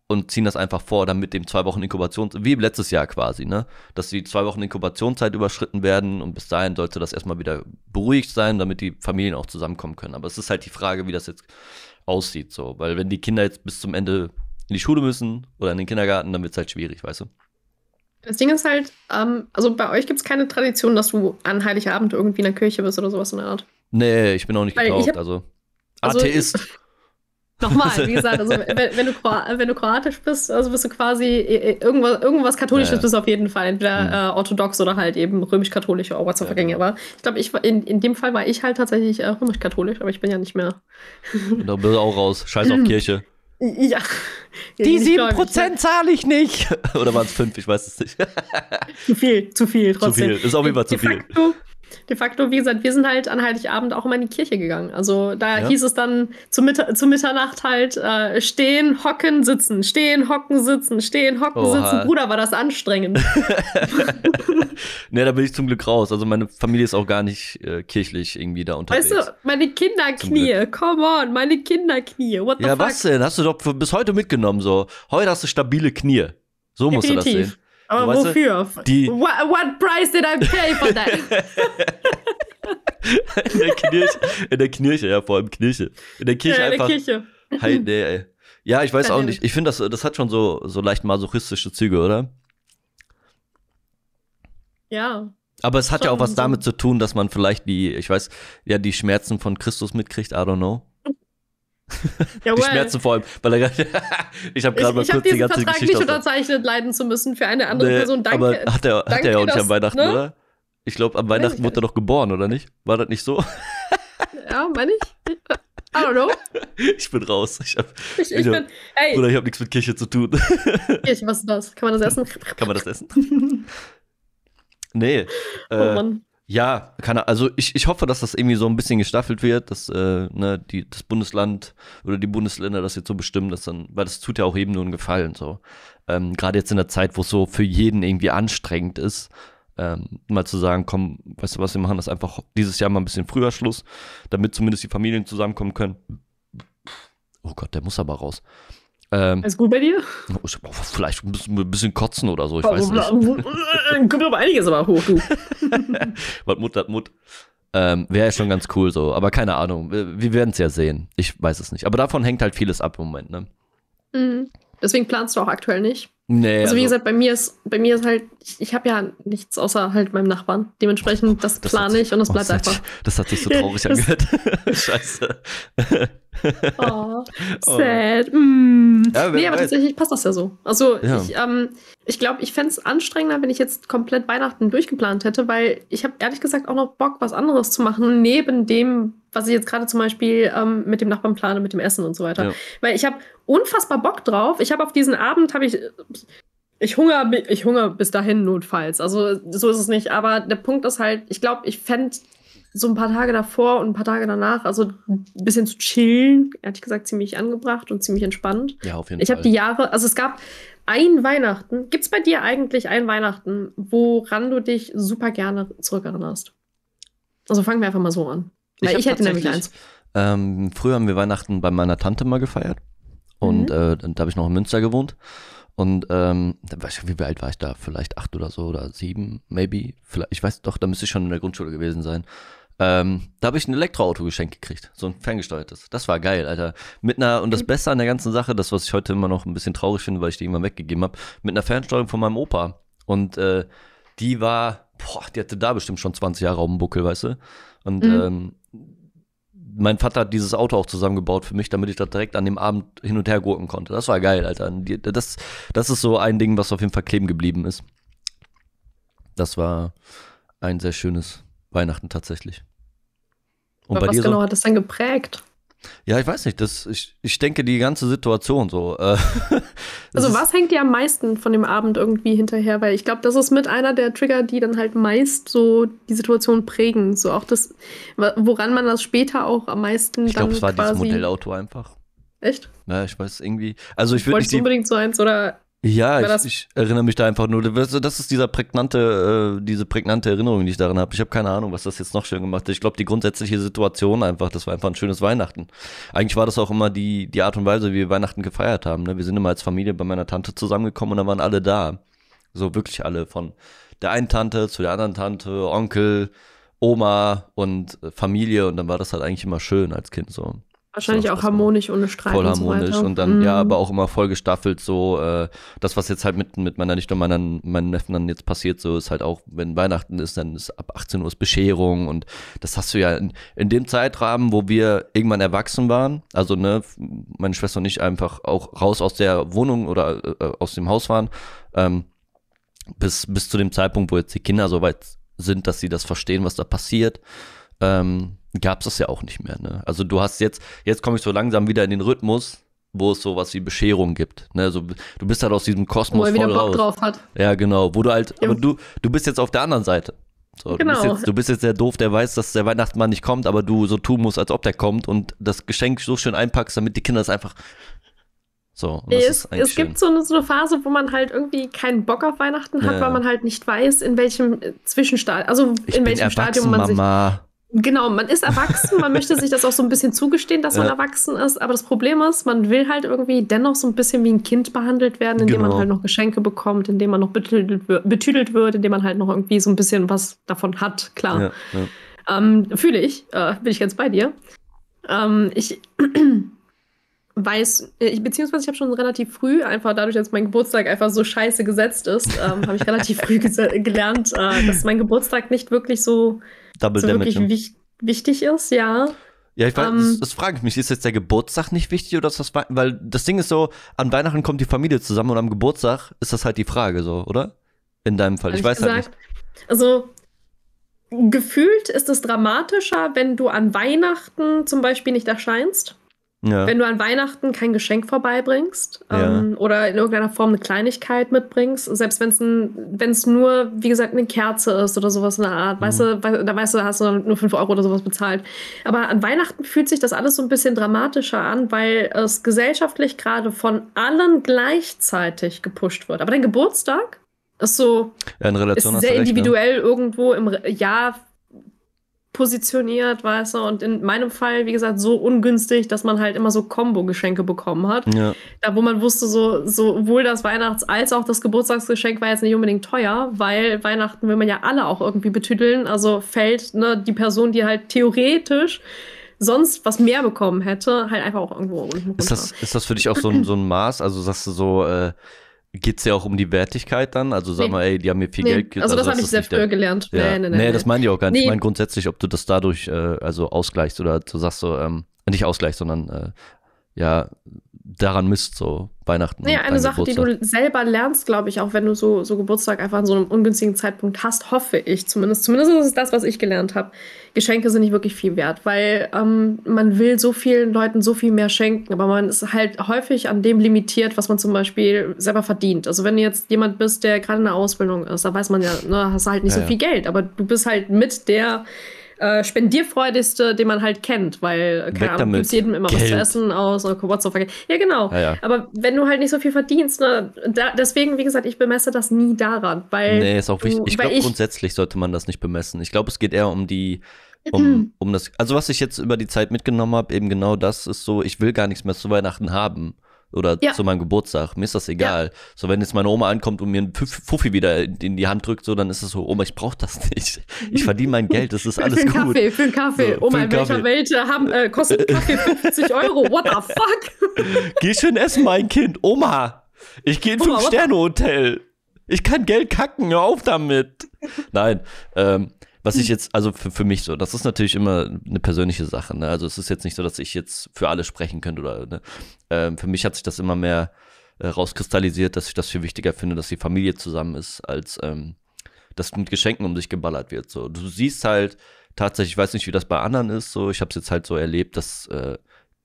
S1: und ziehen das einfach vor, damit dem zwei Wochen Inkubations, wie letztes Jahr quasi, ne? Dass die zwei Wochen Inkubationszeit überschritten werden und bis dahin sollte das erstmal wieder beruhigt sein, damit die Familien auch zusammenkommen können. Aber es ist halt die Frage, wie das jetzt aussieht, so. Weil wenn die Kinder jetzt bis zum Ende in die Schule müssen oder in den Kindergarten, dann wird es halt schwierig, weißt du?
S2: Das Ding ist halt, ähm, also bei euch gibt es keine Tradition, dass du an Heiligabend irgendwie in der Kirche bist oder sowas in der Art.
S1: Nee, ich bin auch nicht Weil getauft, hab, also, also Atheist. [laughs]
S2: Nochmal, wie gesagt, also [laughs] wenn, wenn, du, wenn du kroatisch bist, also bist du quasi irgendwas, irgendwas Katholisches ja, bist du auf jeden Fall. Entweder hm. äh, orthodox oder halt eben römisch-katholisch oder was ja, Vergänge. Aber ich glaube, ich in, in dem Fall war ich halt tatsächlich äh, römisch-katholisch, aber ich bin ja nicht mehr.
S1: da bist du auch raus. Scheiß auf [clears throat] Kirche.
S2: Ja.
S1: Die sieben Prozent zahle ich nicht. Oder waren es fünf? Ich weiß es nicht.
S2: zu viel, zu viel trotzdem.
S1: Zu viel, ist auf jeden Fall zu viel.
S2: Facto, de facto, wie gesagt, wir sind halt an Heiligabend auch immer in die Kirche gegangen. Also da ja. hieß es dann zu, Mitta zu Mitternacht halt äh, stehen, hocken, sitzen, stehen, hocken, sitzen, stehen, hocken, Oha. sitzen. Bruder, war das anstrengend. [laughs] [laughs]
S1: ne, da bin ich zum Glück raus. Also meine Familie ist auch gar nicht äh, kirchlich irgendwie da unterwegs.
S2: Weißt du, meine Kinderknie, come on, meine Kinderknie, what the
S1: ja,
S2: fuck?
S1: Ja, was denn? Hast du doch bis heute mitgenommen so. Heute hast du stabile Knie. So musst Definitiv. du das sehen.
S2: Aber so, wofür? Die what, what price did I pay for that? [laughs]
S1: in der Kirche, in der Kirche, ja, vor allem Kirche. In der Kirche ja, in einfach. Der Kirche. Hey, nee, ey. Ja, ich weiß auch nicht. Ich finde, das, das hat schon so, so leicht masochistische Züge, oder?
S2: Ja.
S1: Aber es hat ja auch was damit zu tun, dass man vielleicht die, ich weiß, ja, die Schmerzen von Christus mitkriegt, I don't know. [laughs] Jawohl. Die Schmerzen vor allem, weil er [laughs] ich habe gerade mal
S2: ich
S1: kurz die ganze
S2: Vertrag
S1: Geschichte
S2: nicht unterzeichnet leiden zu müssen für eine andere nee, Person. Danke.
S1: Aber hat er, hat er ja auch nicht am Weihnachten, ne? oder? Ich glaube, am Weihnachten wurde er doch geboren, oder nicht? War das nicht so? [laughs]
S2: Ja, meine ich. I don't know.
S1: Ich bin raus. Ich, hab,
S2: ich, ich, ich bin, ey.
S1: Bruder, ich habe nichts mit Kirche zu tun.
S2: Kirche, was ist das? Kann man das essen?
S1: Kann man das essen? nee. Oh äh, Mann. Ja, kann also ich, ich hoffe, dass das irgendwie so ein bisschen gestaffelt wird, dass äh, ne, die, das Bundesland oder die Bundesländer das jetzt so bestimmen, dass dann, weil das tut ja auch eben nur einen Gefallen so. Ähm, Gerade jetzt in der Zeit, wo es so für jeden irgendwie anstrengend ist, ähm, mal zu sagen, komm, weißt du was, wir machen das einfach dieses Jahr mal ein bisschen früher Schluss, damit zumindest die Familien zusammenkommen können. Oh Gott, der muss aber raus.
S2: Ähm, Alles gut bei dir?
S1: Vielleicht ein bisschen, ein bisschen kotzen oder so, ich weiß nicht.
S2: Kommt aber einiges aber hoch, du. [laughs]
S1: Was Mut hat Mut. Ähm, Wäre ja schon ganz cool so, aber keine Ahnung. Wir, wir werden es ja sehen. Ich weiß es nicht. Aber davon hängt halt vieles ab im Moment, ne?
S2: Mhm. Deswegen planst du auch aktuell nicht.
S1: Nee,
S2: also, wie also, gesagt, bei mir ist, bei mir ist halt, ich, ich habe ja nichts außer halt meinem Nachbarn. Dementsprechend, das, das plane ich und das bleibt oh, einfach.
S1: Das hat sich so traurig [laughs] angehört. [laughs] Scheiße. [laughs]
S2: Oh, sad. Oh. Mm. Ja, nee, aber tatsächlich passt das ja so. Also ja. ich, ähm, ich glaube, ich fände es anstrengender, wenn ich jetzt komplett Weihnachten durchgeplant hätte, weil ich habe ehrlich gesagt auch noch Bock, was anderes zu machen, neben dem, was ich jetzt gerade zum Beispiel ähm, mit dem Nachbarn plane, mit dem Essen und so weiter. Ja. Weil ich habe unfassbar Bock drauf. Ich habe auf diesen Abend, habe ich ich hungere, ich hungere bis dahin notfalls. Also so ist es nicht. Aber der Punkt ist halt, ich glaube, ich fände so ein paar Tage davor und ein paar Tage danach, also ein bisschen zu chillen, ehrlich gesagt, ziemlich angebracht und ziemlich entspannt.
S1: Ja, auf jeden
S2: ich Fall. Ich habe die Jahre, also es gab ein Weihnachten. Gibt es bei dir eigentlich ein Weihnachten, woran du dich super gerne zurückerinnerst? Also fangen wir einfach mal so an. Weil ich, ich hätte nämlich eins.
S1: Ähm, früher haben wir Weihnachten bei meiner Tante mal gefeiert. Und mhm. äh, da habe ich noch in Münster gewohnt. Und ähm, wie alt war ich da? Vielleicht acht oder so oder sieben, maybe. Vielleicht, ich weiß doch, da müsste ich schon in der Grundschule gewesen sein. Ähm, da habe ich ein Elektroauto geschenkt gekriegt, so ein ferngesteuertes. Das war geil, Alter. Mit einer, und das mhm. Beste an der ganzen Sache, das, was ich heute immer noch ein bisschen traurig finde, weil ich die immer weggegeben habe, mit einer Fernsteuerung von meinem Opa. Und äh, die war, boah, die hatte da bestimmt schon 20 Jahre auf dem Buckel, weißt du? Und mhm. ähm, mein Vater hat dieses Auto auch zusammengebaut für mich, damit ich da direkt an dem Abend hin und her gurken konnte. Das war geil, Alter. Das, das ist so ein Ding, was auf jeden Fall kleben geblieben ist. Das war ein sehr schönes Weihnachten tatsächlich.
S2: Und Aber was genau so? hat das denn geprägt?
S1: Ja, ich weiß nicht. Das, ich, ich denke, die ganze Situation so. Äh, [laughs]
S2: also, was hängt dir am meisten von dem Abend irgendwie hinterher? Weil ich glaube, das ist mit einer der Trigger, die dann halt meist so die Situation prägen. So auch das, woran man das später auch am meisten.
S1: Ich glaube, es war dieses Modellauto einfach.
S2: Echt?
S1: Ja, ich weiß irgendwie. Also, ich würde
S2: nicht. unbedingt so eins oder
S1: ja, ich, ich, erinnere mich da einfach nur. Das ist dieser prägnante, äh, diese prägnante Erinnerung, die ich daran habe. Ich habe keine Ahnung, was das jetzt noch schön gemacht hat. Ich glaube, die grundsätzliche Situation einfach, das war einfach ein schönes Weihnachten. Eigentlich war das auch immer die, die Art und Weise, wie wir Weihnachten gefeiert haben. Ne? Wir sind immer als Familie bei meiner Tante zusammengekommen und da waren alle da. So wirklich alle. Von der einen Tante zu der anderen Tante, Onkel, Oma und Familie. Und dann war das halt eigentlich immer schön als Kind so.
S2: Wahrscheinlich auch harmonisch ohne Streit.
S1: Voll harmonisch und, so und dann, mm. ja, aber auch immer voll gestaffelt, so, äh, das, was jetzt halt mit, mit meiner Nichte und meinen, meinen Neffen dann jetzt passiert, so ist halt auch, wenn Weihnachten ist, dann ist ab 18 Uhr ist Bescherung und das hast du ja in, in dem Zeitrahmen, wo wir irgendwann erwachsen waren, also, ne, meine Schwester und ich einfach auch raus aus der Wohnung oder äh, aus dem Haus waren, ähm, bis, bis zu dem Zeitpunkt, wo jetzt die Kinder so weit sind, dass sie das verstehen, was da passiert, ähm, gab es das ja auch nicht mehr. Ne? Also du hast jetzt, jetzt komme ich so langsam wieder in den Rhythmus, wo es sowas wie Bescherung gibt. Ne? Also, du bist halt aus diesem Kosmos wo er wieder voll Bock raus. drauf hat. Ja, genau. Wo du halt, ja. aber du, du bist jetzt auf der anderen Seite. So, genau. du, bist genau. jetzt, du bist jetzt der doof, der weiß, dass der Weihnachtsmann nicht kommt, aber du so tun musst, als ob der kommt und das Geschenk so schön einpackst, damit die Kinder es einfach so,
S2: es, es gibt so eine, so eine, Phase, wo man halt irgendwie keinen Bock auf Weihnachten hat, ja. weil man halt nicht weiß, in welchem Zwischenstadium, also
S1: ich
S2: in welchem Stadium man
S1: Mama.
S2: sich. Genau, man ist erwachsen, man möchte sich das auch so ein bisschen zugestehen, dass ja. man erwachsen ist, aber das Problem ist, man will halt irgendwie dennoch so ein bisschen wie ein Kind behandelt werden, indem genau. man halt noch Geschenke bekommt, indem man noch betüdelt wird, betüdelt wird, indem man halt noch irgendwie so ein bisschen was davon hat, klar. Ja, ja. Ähm, Fühle ich, äh, bin ich ganz bei dir. Ähm, ich [clears throat] weiß, ich, beziehungsweise ich habe schon relativ früh, einfach dadurch, dass mein Geburtstag einfach so scheiße gesetzt ist, ähm, habe ich relativ früh [laughs] gelernt, äh, dass mein Geburtstag nicht wirklich so,
S1: Double
S2: so
S1: Damage,
S2: wirklich wich wichtig ist, ja.
S1: Ja, ich weiß,
S2: Ähm.
S1: das, das frage ich mich. Ist jetzt der Geburtstag nicht wichtig oder ist das, Wei- weil das Ding ist so, an Weihnachten kommt die Familie zusammen und am Geburtstag ist das halt die Frage so, oder? In deinem Fall. Ich
S2: ehrlich
S1: weiß halt nicht.
S2: Also gefühlt ist es dramatischer, wenn du an Weihnachten zum Beispiel nicht erscheinst.
S1: Ja.
S2: Wenn du an Weihnachten kein Geschenk vorbeibringst
S1: Ja.
S2: ähm, oder in irgendeiner Form eine Kleinigkeit mitbringst, selbst wenn es nur, wie gesagt, eine Kerze ist oder sowas in der Art, weißt
S1: Mhm.
S2: du, wei- da weißt du, hast du nur 5 Euro oder sowas bezahlt. Aber an Weihnachten fühlt sich das alles so ein bisschen dramatischer an, weil es gesellschaftlich gerade von allen gleichzeitig gepusht wird. Aber dein Geburtstag ist so,
S1: ja, in
S2: ist
S1: Relation hast
S2: sehr
S1: du recht, ne?
S2: individuell irgendwo im Jahr positioniert, weißt du, und in meinem Fall, wie gesagt, so ungünstig, dass man halt immer so Combo-Geschenke bekommen hat.
S1: Ja.
S2: Da, wo man wusste, so, sowohl das Weihnachts- als auch das Geburtstagsgeschenk war jetzt nicht unbedingt teuer, weil Weihnachten will man ja alle auch irgendwie betüdeln. Also fällt ne, die Person, die halt theoretisch sonst was mehr bekommen hätte, halt einfach auch irgendwo unten runter.
S1: Ist das, ist das für dich auch so ein, so ein Maß? Also sagst du so, äh, geht's ja auch um die Wertigkeit dann? Also sag
S2: Nee.
S1: mal, ey, die haben mir viel
S2: nee,
S1: Geld ge-
S2: also das habe
S1: ist
S2: ich sehr
S1: nicht der-
S2: früh gelernt.
S1: Ja.
S2: Nee, nee,
S1: das meine ich auch gar nicht. Ich meine grundsätzlich, ob du das dadurch äh, also ausgleichst oder du sagst so, ähm, nicht ausgleichst, sondern äh, ja, daran misst so Weihnachten. Und
S2: eine Sache, die
S1: Geburtstag.
S2: du selber lernst, glaube ich, auch wenn du so, so Geburtstag einfach an so einem ungünstigen Zeitpunkt hast, hoffe ich zumindest. Zumindest ist es das, was ich gelernt habe. Geschenke sind nicht wirklich viel wert, weil ähm, man will so vielen Leuten so viel mehr schenken, aber man ist halt häufig an dem limitiert, was man zum Beispiel selber verdient. Also wenn du jetzt jemand bist, der gerade in der Ausbildung ist, da weiß man ja, ne, hast du halt nicht
S1: Ja,
S2: so
S1: ja.
S2: viel Geld, aber du bist halt mit der äh, spendierfreudigste, den man halt kennt, weil, äh,
S1: Weg
S2: keine Ahnung,
S1: damit.
S2: gibst jedem immer was
S1: Geld.
S2: zu essen aus, oder what's so fucking- Ja, genau.
S1: Ja, ja.
S2: Aber wenn du halt nicht so viel verdienst, ne, da, deswegen, wie gesagt, ich bemesse das nie daran, weil.
S1: Nee, ist auch
S2: du-
S1: wichtig. Ich glaube, grundsätzlich sollte man das nicht bemessen. Ich glaube, es geht eher um die, [clears throat] um, um das, also was ich jetzt über die Zeit mitgenommen habe, eben genau das ist so, ich will gar nichts mehr zu Weihnachten haben. Oder
S2: Ja.
S1: zu meinem Geburtstag. Mir ist das egal. So, wenn jetzt meine Oma ankommt und mir einen Fuffi wieder in die Hand drückt, so, dann ist es so, Oma, ich brauche das nicht. Ich verdiene mein Geld, das ist alles
S2: für einen
S1: gut.
S2: Kaffee, für einen Kaffee.
S1: So,
S2: Oma, in welcher
S1: Kaffee.
S2: Welt haben, äh, kostet ein [laughs] Kaffee 50 Euro? What the fuck? [laughs]
S1: Geh schön essen, mein Kind. Oma, ich gehe in
S2: the-
S1: Fünf-Sterne-Hotel. Ich kann Geld kacken, hör auf damit. Nein, ähm, was ich jetzt, also für, für mich so, das ist natürlich immer eine persönliche Sache. Ne? Also es ist jetzt nicht so, dass ich jetzt für alle sprechen könnte oder, ne? ähm, für mich hat sich das immer mehr äh, rauskristallisiert, dass ich das viel wichtiger finde, dass die Familie zusammen ist, als ähm, dass mit Geschenken um sich geballert wird. So, du siehst halt tatsächlich, ich weiß nicht, wie das bei anderen ist, so, ich habe es jetzt halt so erlebt, dass äh,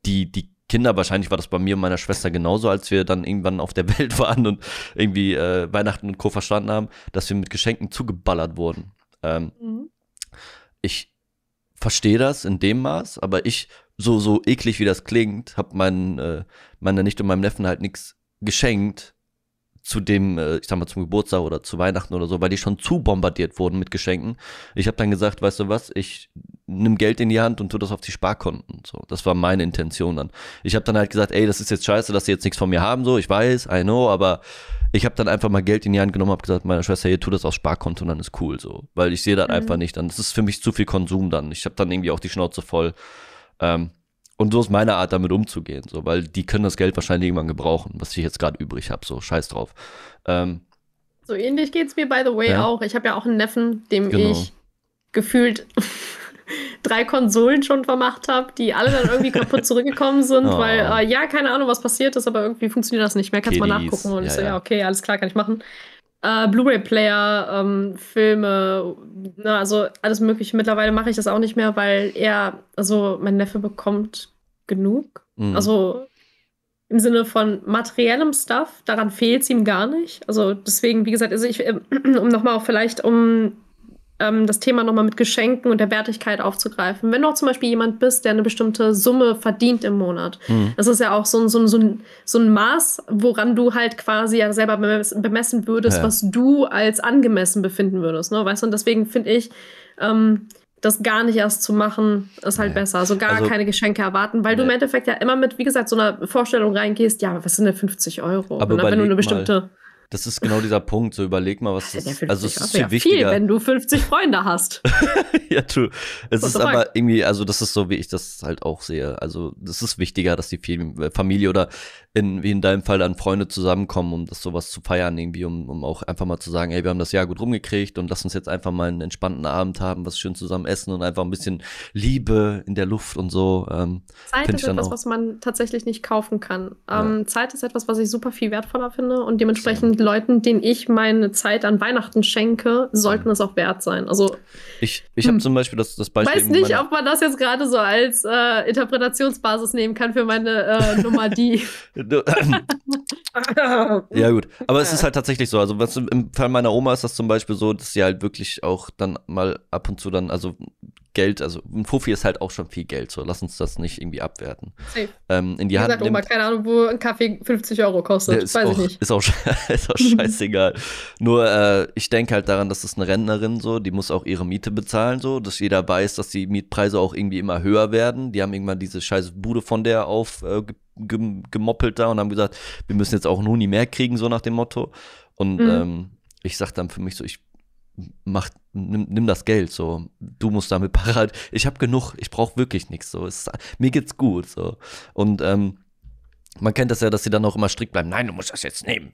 S1: die, die Kinder, wahrscheinlich war das bei mir und meiner Schwester genauso, als wir dann irgendwann auf der [laughs] Welt waren und irgendwie äh, Weihnachten und Co. verstanden haben, dass wir mit Geschenken zugeballert wurden. Ähm, ich verstehe das in dem Maß, aber ich, so, so eklig wie das klingt, habe meinen, äh, meiner Nichte und meinem Neffen halt nichts geschenkt zu dem, äh, ich sag mal, zum Geburtstag oder zu Weihnachten oder so, weil die schon zu bombardiert wurden mit Geschenken. Ich habe dann gesagt, weißt du was, ich nimm Geld in die Hand und tu das auf die Sparkonten. So, das war meine Intention dann. Ich habe dann halt gesagt, ey, das ist jetzt scheiße, dass sie jetzt nichts von mir haben, so, ich weiß, I know, aber ich habe dann einfach mal Geld in die Hand genommen, habe gesagt, meiner Schwester, hier tu das aufs Sparkonto und dann ist cool so, weil ich sehe das
S2: Mhm.
S1: einfach nicht. Dann das ist für mich zu viel Konsum dann. Ich habe dann irgendwie auch die Schnauze voll. Ähm, und so ist meine Art, damit umzugehen, so, weil die können das Geld wahrscheinlich irgendwann gebrauchen, was ich jetzt gerade übrig habe, so, scheiß drauf. Ähm,
S2: So ähnlich geht's mir, by the way,
S1: Ja.
S2: auch. Ich habe ja auch einen Neffen, dem
S1: Genau.
S2: ich gefühlt drei Konsolen schon vermacht habe, die alle dann irgendwie kaputt [laughs] zurückgekommen sind,
S1: Oh.
S2: weil, äh, ja, keine Ahnung, was passiert ist, aber irgendwie funktioniert das nicht mehr. Kannst mal
S1: Kiddies.
S2: nachgucken. Und ich
S1: Ja,
S2: so,
S1: ja.
S2: okay, alles klar, kann ich machen. Äh, Blu-ray-Player, ähm, Filme, na, also alles Mögliche. Mittlerweile mache ich das auch nicht mehr, weil er, also mein Neffe bekommt genug.
S1: Mhm.
S2: Also im Sinne von materiellem Stuff, daran fehlt es ihm gar nicht. Also deswegen, wie gesagt, also ich, ähm, [clears throat] um nochmal auch vielleicht, um ähm, das Thema nochmal mit Geschenken und der Wertigkeit aufzugreifen. Wenn du auch zum Beispiel jemand bist, der eine bestimmte Summe verdient im Monat,
S1: Mhm.
S2: das ist ja auch so, ein- so, ein- so, ein, so ein Maß, woran du halt quasi ja selber bemessen, würdest,
S1: Ja.
S2: was du als angemessen befinden würdest. Ne? Weißt du, und deswegen finde ich, ähm, das gar nicht erst zu machen, ist halt
S1: Ja.
S2: besser. Also gar
S1: Also-
S2: keine Geschenke erwarten, weil du im. Endeffekt ja immer mit, wie gesagt, so einer Vorstellung reingehst, ja, was sind denn 50 Euro?
S1: Aber
S2: Und dann, wenn du eine
S1: überleg mal. Das ist genau dieser Punkt. So überleg mal, was das ist. Also, es ist viel
S2: ja
S1: wichtiger.
S2: Viel, wenn du 50 Freunde hast. [laughs]
S1: ja, true. Es ist aber irgendwie, also, das ist so, wie ich das halt auch sehe. Also, das ist wichtiger, dass die Familie oder in, wie in deinem Fall dann Freunde zusammenkommen, um das sowas zu feiern, irgendwie, um, um auch einfach mal zu sagen, ey, wir haben das Jahr gut rumgekriegt und lass uns jetzt einfach mal einen entspannten Abend haben, was schön zusammen essen und einfach ein bisschen Liebe in der Luft und so. Ähm,
S2: Zeit ist etwas, was man tatsächlich nicht kaufen kann. Ähm, ja. Zeit ist etwas, was ich super viel wertvoller finde und dementsprechend Leuten, denen ich meine Zeit an Weihnachten schenke, sollten es auch wert sein. Also
S1: ich, ich habe hm. zum Beispiel das, das Beispiel.
S2: Ich weiß nicht, ob man das jetzt gerade so als äh, Interpretationsbasis nehmen kann für meine äh, Nummer die. [laughs] [laughs] [laughs]
S1: ja gut, aber es ist halt tatsächlich so. Also was, im Fall meiner Oma ist das zum Beispiel so, dass sie halt wirklich auch dann mal ab und zu dann, also Geld, also ein Fuffi ist halt auch schon viel Geld, so lass uns das nicht irgendwie abwerten.
S2: Safe. Ähm, in die Wie Hand gesagt, Oma, keine Ahnung, wo ein Kaffee 50 Euro kostet,
S1: ist weiß auch, ich nicht. Ist auch, [laughs] ist auch [laughs] scheißegal. Nur äh, ich denke halt daran, dass das eine Rentnerin so, die muss auch ihre Miete bezahlen, so, dass jeder weiß, dass die Mietpreise auch irgendwie immer höher werden. Die haben irgendwann diese scheiß Bude von der auf äh, gemoppelt da und haben gesagt, wir müssen jetzt auch einen Huni mehr kriegen, so nach dem Motto. Und mhm. ähm, ich sag dann für mich so, ich mach, nimm, nimm das Geld, so, du musst damit [laughs] parat, ich habe genug, ich brauche wirklich nichts, so, es, mir geht's gut, so. Und ähm, man kennt das ja, dass sie dann auch immer strikt bleiben. Nein, du musst das jetzt nehmen.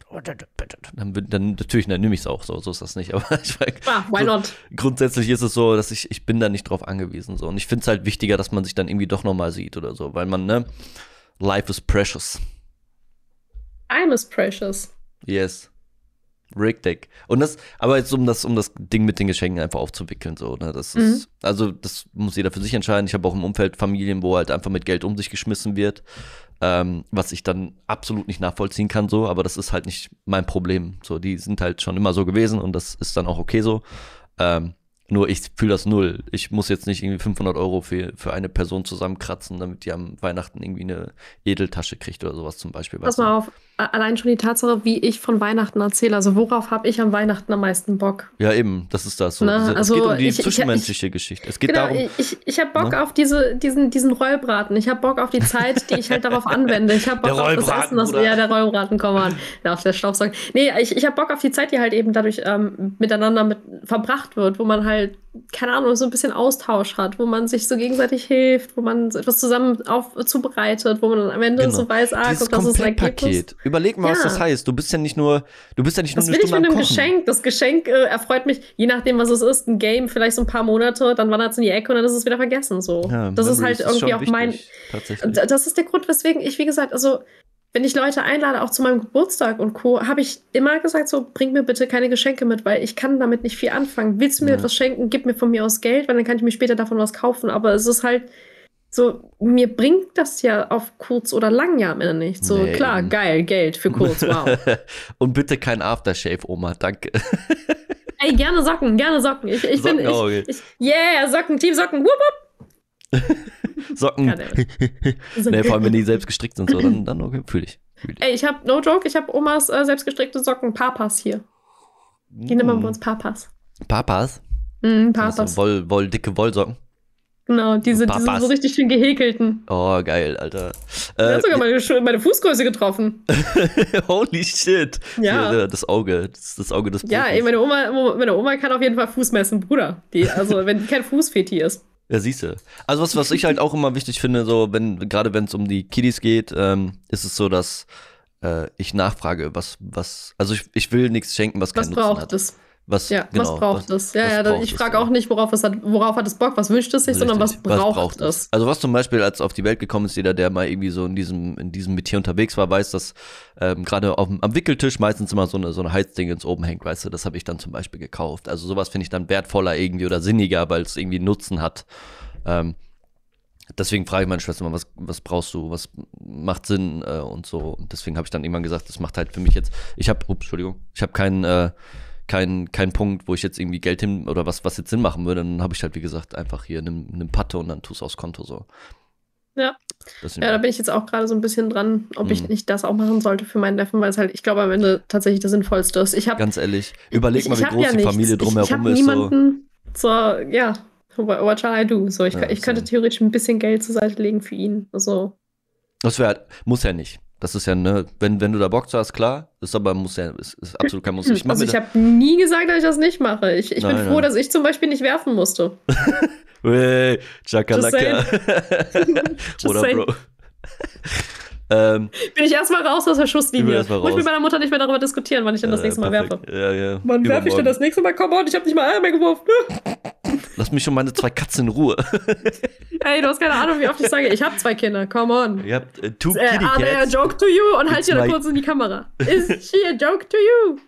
S1: Dann, dann natürlich, dann nehme ich es auch so. So ist das nicht. Aber [laughs] ich meine,
S2: ah, why not? So,
S1: grundsätzlich ist es so, dass ich, ich bin da nicht drauf angewiesen. So. Und ich finde es halt wichtiger, dass man sich dann irgendwie doch nochmal sieht oder so. Weil man, ne, life is precious.
S2: Time is precious.
S1: Yes. Rig Deck. Und das, aber jetzt um das, um das Ding mit den Geschenken einfach aufzuwickeln, so, ne, das ist, mhm. also, das muss jeder für sich entscheiden. Ich habe auch im Umfeld Familien, wo halt einfach mit Geld um sich geschmissen wird, ähm, was ich dann absolut nicht nachvollziehen kann, so, aber das ist halt nicht mein Problem. So, die sind halt schon immer so gewesen und das ist dann auch okay so. Ähm, nur ich fühle das null. Ich muss jetzt nicht irgendwie 500 Euro für, für eine Person zusammenkratzen, damit die am Weihnachten irgendwie eine Edeltasche kriegt oder sowas zum Beispiel.
S2: Pass mal auf, allein schon die Tatsache, wie ich von Weihnachten erzähle. Also worauf habe ich am Weihnachten am meisten Bock?
S1: Ja, eben, das ist das. So. Ne? Diese, also, es geht um die ich, zwischenmenschliche ich, Geschichte. Es geht genau, darum.
S2: Ich, ich habe Bock ne? auf diese, diesen, diesen Rollbraten. Ich habe Bock auf die Zeit, die ich halt [laughs] darauf anwende. Ich habe Bock auf das Essen, das ja der Rollbraten kommen an. Ja, auf der Staubsauger. Nee, ich, ich habe Bock auf die Zeit, die halt eben dadurch ähm, miteinander mit verbracht wird, wo man halt, keine Ahnung, so ein bisschen Austausch hat, wo man sich so gegenseitig hilft, wo man etwas zusammen auf, zubereitet, wo man dann am Ende genau. so weiß, ah, guck, das ist ein Ergebnis.
S1: Überleg mal, ja. was das heißt. Du bist ja nicht nur, du bist ja nicht
S2: das
S1: nur eine
S2: Stunde ich mit einem Geschenk. Das Geschenk äh, erfreut mich, je nachdem, was es ist, ein Game, vielleicht so ein paar Monate, dann wandert es in die Ecke und dann ist es wieder vergessen. So. Ja, das ist halt irgendwie auch mein. Das ist der Grund, weswegen ich, wie gesagt, also wenn ich Leute einlade, auch zu meinem Geburtstag und Co., habe ich immer gesagt, so, bring mir bitte keine Geschenke mit, weil ich kann damit nicht viel anfangen. Willst du mir ja. etwas schenken, gib mir von mir aus Geld, weil dann kann ich mir später davon was kaufen. Aber es ist halt, so, mir bringt das ja auf kurz oder lang ja am Ende nicht. So, nee. klar, geil, Geld für kurz, [laughs] wow.
S1: Und bitte kein Aftershave, Oma, danke.
S2: Ey, gerne Socken, gerne Socken. Ich, ich Socken, bin, ich, ich, yeah, Socken, Team Socken, wupp,
S1: wupp. [laughs] Socken. Ja, [laughs] nee, vor allem, wenn die selbst gestrickt sind, so, dann, dann okay, fühle ich, fühl ich.
S2: Ey, ich hab, no joke, ich hab Omas äh, selbstgestrickte Socken, Papas hier. Die mm. nennen wir bei uns Papas.
S1: Papas?
S2: Mm, Papas.
S1: Also Woll, Woll, dicke Wollsocken.
S2: Genau, diese, diese so richtig schön gehäkelten.
S1: Oh, geil, Alter.
S2: Er äh, hat sogar meine, meine, Fußgröße getroffen. [laughs]
S1: Holy shit. Ja. Das Auge, das, das Auge des Profis.
S2: Ja, ey, meine Oma, meine Oma kann auf jeden Fall Fuß messen, Bruder. Die, also, wenn die kein Fußfeti ist.
S1: Ja, siehste. Also was, was ich halt auch immer wichtig finde, so wenn, gerade wenn es um die Kiddies geht, ähm, ist es so, dass äh, ich nachfrage, was, was, also ich, ich will nichts schenken, was keinen
S2: was Nutzen
S1: hat.
S2: Es?
S1: Was,
S2: ja, genau, was braucht was, es? Ja, ja, ich frage auch nicht, worauf es hat, worauf hat es Bock, was wünscht es sich, sondern was braucht, was braucht es? es?
S1: Also was zum Beispiel, als auf die Welt gekommen ist, jeder, der mal irgendwie so in diesem, in diesem Metier unterwegs war, weiß, dass ähm, gerade am Wickeltisch meistens immer so eine, so eine Heizding ins oben hängt, weißt du, das habe ich dann zum Beispiel gekauft. Also sowas finde ich dann wertvoller irgendwie oder sinniger, weil es irgendwie Nutzen hat. Ähm, deswegen frage ich meine Schwester immer, was, was brauchst du, was macht Sinn äh, und so. Und deswegen habe ich dann irgendwann gesagt, das macht halt für mich jetzt, ich habe, Entschuldigung, ich habe keinen, äh, keinen kein Punkt, wo ich jetzt irgendwie Geld hin oder was, was jetzt Sinn machen würde. Dann habe ich halt, wie gesagt, einfach hier eine, eine Patte und dann tust aufs Konto so.
S2: Ja. Ja, da bin ich jetzt auch gerade so ein bisschen dran, ob mhm. ich nicht das auch machen sollte für meinen Neffen, weil es halt, ich glaube, am Ende tatsächlich das Sinnvollste ist. Ich hab,
S1: Ganz ehrlich, überleg ich, mal, wie groß ja die Familie drumherum ist. Ich habe
S2: niemanden so. zur, ja, What shall I do? So, ich, ja, ich könnte theoretisch ein bisschen Geld zur Seite legen für ihn. Also.
S1: Das wäre, muss ja nicht. Das ist ja, ne, wenn, wenn du da Bock zu hast, klar. Ist aber muss ja, ist, ist absolut kein Muss.
S2: Ich also ich habe nie gesagt, dass ich das nicht mache. Ich, ich nein, bin froh, nein. dass ich zum Beispiel nicht werfen musste. [laughs]
S1: Hey, Chakalaka. [laughs] Oder Bro. [laughs]
S2: Ähm, Bin ich erstmal raus aus der Schusslinie. Muss ich mit meiner Mutter nicht mehr darüber diskutieren, wann ich denn das nächste Mal werfe. Ja, ja. Wann werfe ich denn das nächste Mal? Come on, ich habe nicht mal Eier mehr geworfen.
S1: Lass mich schon meine zwei Katzen in Ruhe. [laughs]
S2: Ey, du hast keine Ahnung, wie oft ich sage, ich habe zwei Kinder. Come on.
S1: Ihr habt äh, two äh, kitty
S2: Are they a joke to you? Und halt hier kurz in die Kamera. [laughs] Is she a joke to you?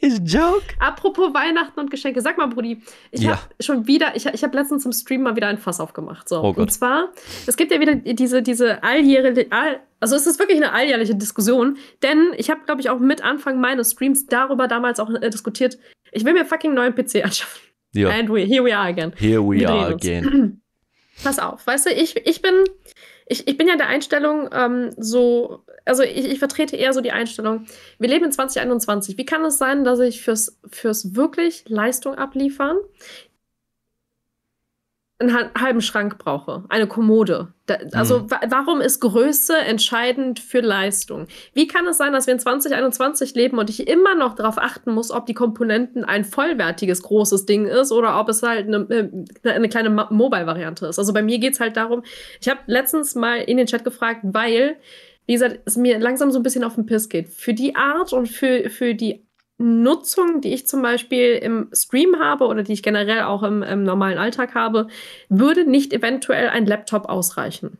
S1: Is a joke?
S2: Apropos Weihnachten und Geschenke. Sag mal, Brudi, ich ja. habe schon wieder, ich, ich habe letztens im Stream mal wieder ein Fass aufgemacht. So. Oh Gott. Und zwar, es gibt ja wieder diese, diese alljährliche, all, also es ist wirklich eine alljährliche Diskussion, denn ich habe, glaube ich, auch mit Anfang meines Streams darüber damals auch äh, diskutiert, ich will mir fucking neuen PC anschaffen. Ja. And we, here we are again.
S1: Here we are again. [clears throat]
S2: Pass auf, weißt du, ich, ich bin, ich, ich bin ja der Einstellung ähm, so, also ich, ich vertrete eher so die Einstellung, wir leben in 2021. Wie kann es sein, dass ich fürs, fürs wirklich Leistung abliefern einen halben Schrank brauche, eine Kommode. Da, also mhm. warum ist Größe entscheidend für Leistung? Wie kann es sein, dass wir in 2021 leben und ich immer noch darauf achten muss, ob die Komponenten ein vollwertiges großes Ding ist oder ob es halt eine, äh, eine kleine Mobile-Variante ist? Also bei mir geht es halt darum, ich habe letztens mal in den Chat gefragt, weil, wie gesagt, es mir langsam so ein bisschen auf den Piss geht. Für die Art und für, für die Nutzung, die ich zum Beispiel im Stream habe oder die ich generell auch im, im normalen Alltag habe, würde nicht eventuell ein Laptop ausreichen.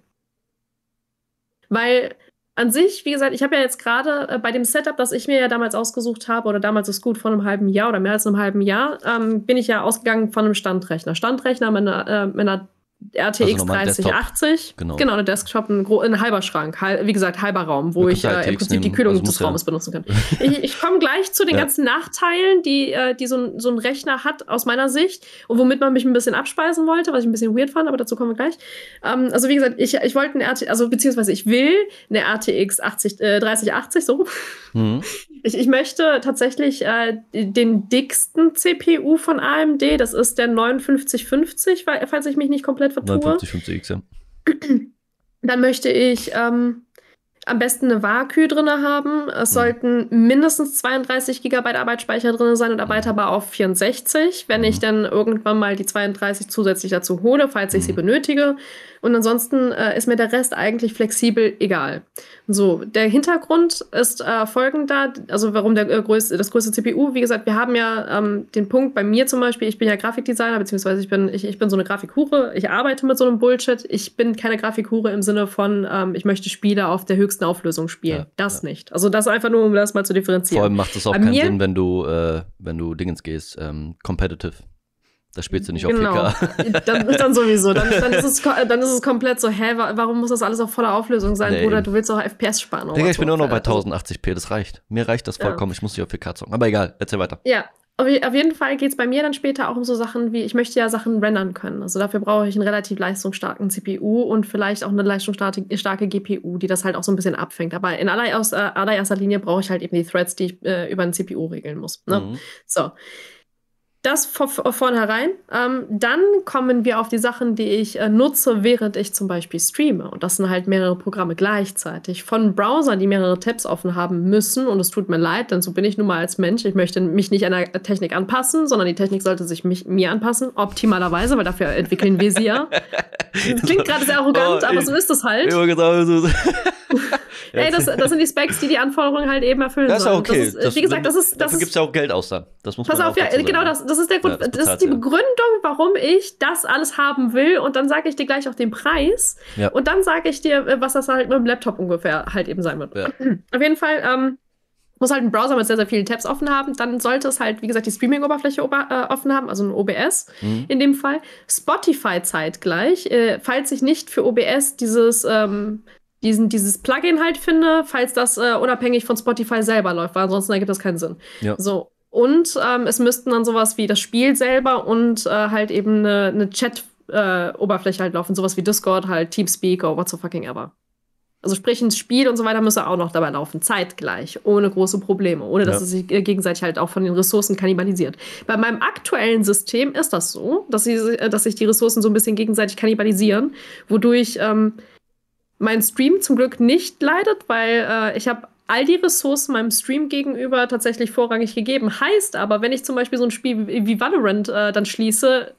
S2: Weil an sich, wie gesagt, ich habe ja jetzt gerade äh, bei dem Setup, das ich mir ja damals ausgesucht habe, oder damals ist gut vor einem halben Jahr oder mehr als einem halben Jahr, ähm, bin ich ja ausgegangen von einem Standrechner. Standrechner mit einer, äh, mit einer RTX also 3080. Genau. genau, eine Desktop, ein, ein halber Schrank. wie gesagt, halber Raum, wo ich äh, im Prinzip nehmen. die Kühlung also des Raumes ja. benutzen kann. [laughs] ich, ich komme gleich zu den ja. ganzen Nachteilen, die, äh, die so, ein, so ein Rechner hat aus meiner Sicht und womit man mich ein bisschen abspeisen wollte, was ich ein bisschen weird fand, aber dazu kommen wir gleich. Ähm, also wie gesagt, ich, ich wollte eine RTX, also beziehungsweise ich will eine RTX 80, äh, 3080, so. Mhm. [laughs] Ich, ich möchte tatsächlich äh, den dicksten CPU von AMD, das ist der 5950, falls ich mich nicht komplett vertue. 5950X, ja. Dann möchte ich ähm, am besten eine WAKÜ drin haben. Es mhm. sollten mindestens 32 GB Arbeitsspeicher drin sein und erweiterbar auf 64, wenn mhm. ich dann irgendwann mal die 32 zusätzlich dazu hole, falls ich mhm. sie benötige. Und ansonsten äh, ist mir der Rest eigentlich flexibel egal. So, der Hintergrund ist äh, folgender, also warum der, äh, größte, das größte CPU, wie gesagt, wir haben ja ähm, den Punkt bei mir zum Beispiel, ich bin ja Grafikdesigner, beziehungsweise ich bin, ich, ich bin so eine Grafikhure, ich arbeite mit so einem Bullshit, ich bin keine Grafikhure im Sinne von, ähm, ich möchte Spiele auf der höchsten Auflösung spielen. Ja, das ja. nicht. Also das einfach nur, um das mal zu differenzieren.
S1: Vor allem macht es auch bei keinen Sinn, wenn du, äh, wenn du Dingens gehst, ähm, competitive. Da spielst du nicht genau. auf [laughs]
S2: 4K. Dann, dann sowieso. Dann, dann, ist es, dann ist es komplett so, hä, warum muss das alles auf voller Auflösung sein, nee, Bruder? Du willst auch FPS sparen.
S1: Digga, ich bin auch noch bei 1080p, das reicht. Mir reicht das vollkommen, ja. ich muss nicht auf 4K zocken. Aber egal, erzähl weiter.
S2: Ja, auf jeden Fall geht es bei mir dann später auch um so Sachen wie, ich möchte ja Sachen rendern können. Also dafür brauche ich einen relativ leistungsstarken CPU und vielleicht auch eine leistungsstarke GPU, die das halt auch so ein bisschen abfängt. Aber in allererster, allererster Linie brauche ich halt eben die Threads, die ich äh, über ein CPU regeln muss. Ne? Mhm. So. Das von vornherein. Ähm, dann kommen wir auf die Sachen, die ich äh, nutze, während ich zum Beispiel streame. Und das sind halt mehrere Programme gleichzeitig. Von Browsern, die mehrere Tabs offen haben müssen. Und es tut mir leid, denn so bin ich nun mal als Mensch. Ich möchte mich nicht der Technik anpassen, sondern die Technik sollte sich mich, mir anpassen. Optimalerweise, weil dafür entwickeln wir sie ja. Das [laughs] klingt gerade sehr arrogant, oh, aber so ist es halt. [laughs] Ey, das, das, sind die Specs, die die Anforderungen halt eben erfüllen
S1: das
S2: ist
S1: okay. Das
S2: ist, das, wie gesagt, das ist. Das
S1: dafür gibt es ja auch Geld aus dann. Das muss
S2: pass
S1: man
S2: auf, ja, genau, das, das ist der Grund. Ja, das, das ist die Begründung, warum ich das alles haben will. Und dann sage ich dir gleich auch den Preis. Ja. Und dann sage ich dir, was das halt mit dem Laptop ungefähr halt eben sein wird. Ja. [clears throat] Auf jeden Fall. Ähm, muss halt einen Browser mit sehr, sehr vielen Tabs offen haben. Dann sollte es halt, wie gesagt, die Streaming-Oberfläche äh, offen haben, also ein OBS mhm. in dem Fall. Spotify zeitgleich, äh, falls ich nicht für OBS dieses ähm, diesen, dieses Plugin halt finde, falls das äh, unabhängig von Spotify selber läuft, weil ansonsten ergibt das keinen Sinn. Ja. So. Und ähm, es müssten dann sowas wie das Spiel selber und äh, halt eben eine, eine Chat-Oberfläche äh, halt laufen, sowas wie Discord, halt Teamspeak oder what so fucking ever. Also sprich, ein Spiel und so weiter müsse auch noch dabei laufen, zeitgleich, ohne große Probleme, ohne dass ja. es sich äh, gegenseitig halt auch von den Ressourcen kannibalisiert. Bei meinem aktuellen System ist das so, dass, sie, äh, dass sich die Ressourcen so ein bisschen gegenseitig kannibalisieren, wodurch ähm, mein Stream zum Glück nicht leidet, weil äh, ich habe all die Ressourcen meinem Stream gegenüber tatsächlich vorrangig gegeben. Heißt aber, wenn ich zum Beispiel so ein Spiel wie, Valorant äh, dann schließe,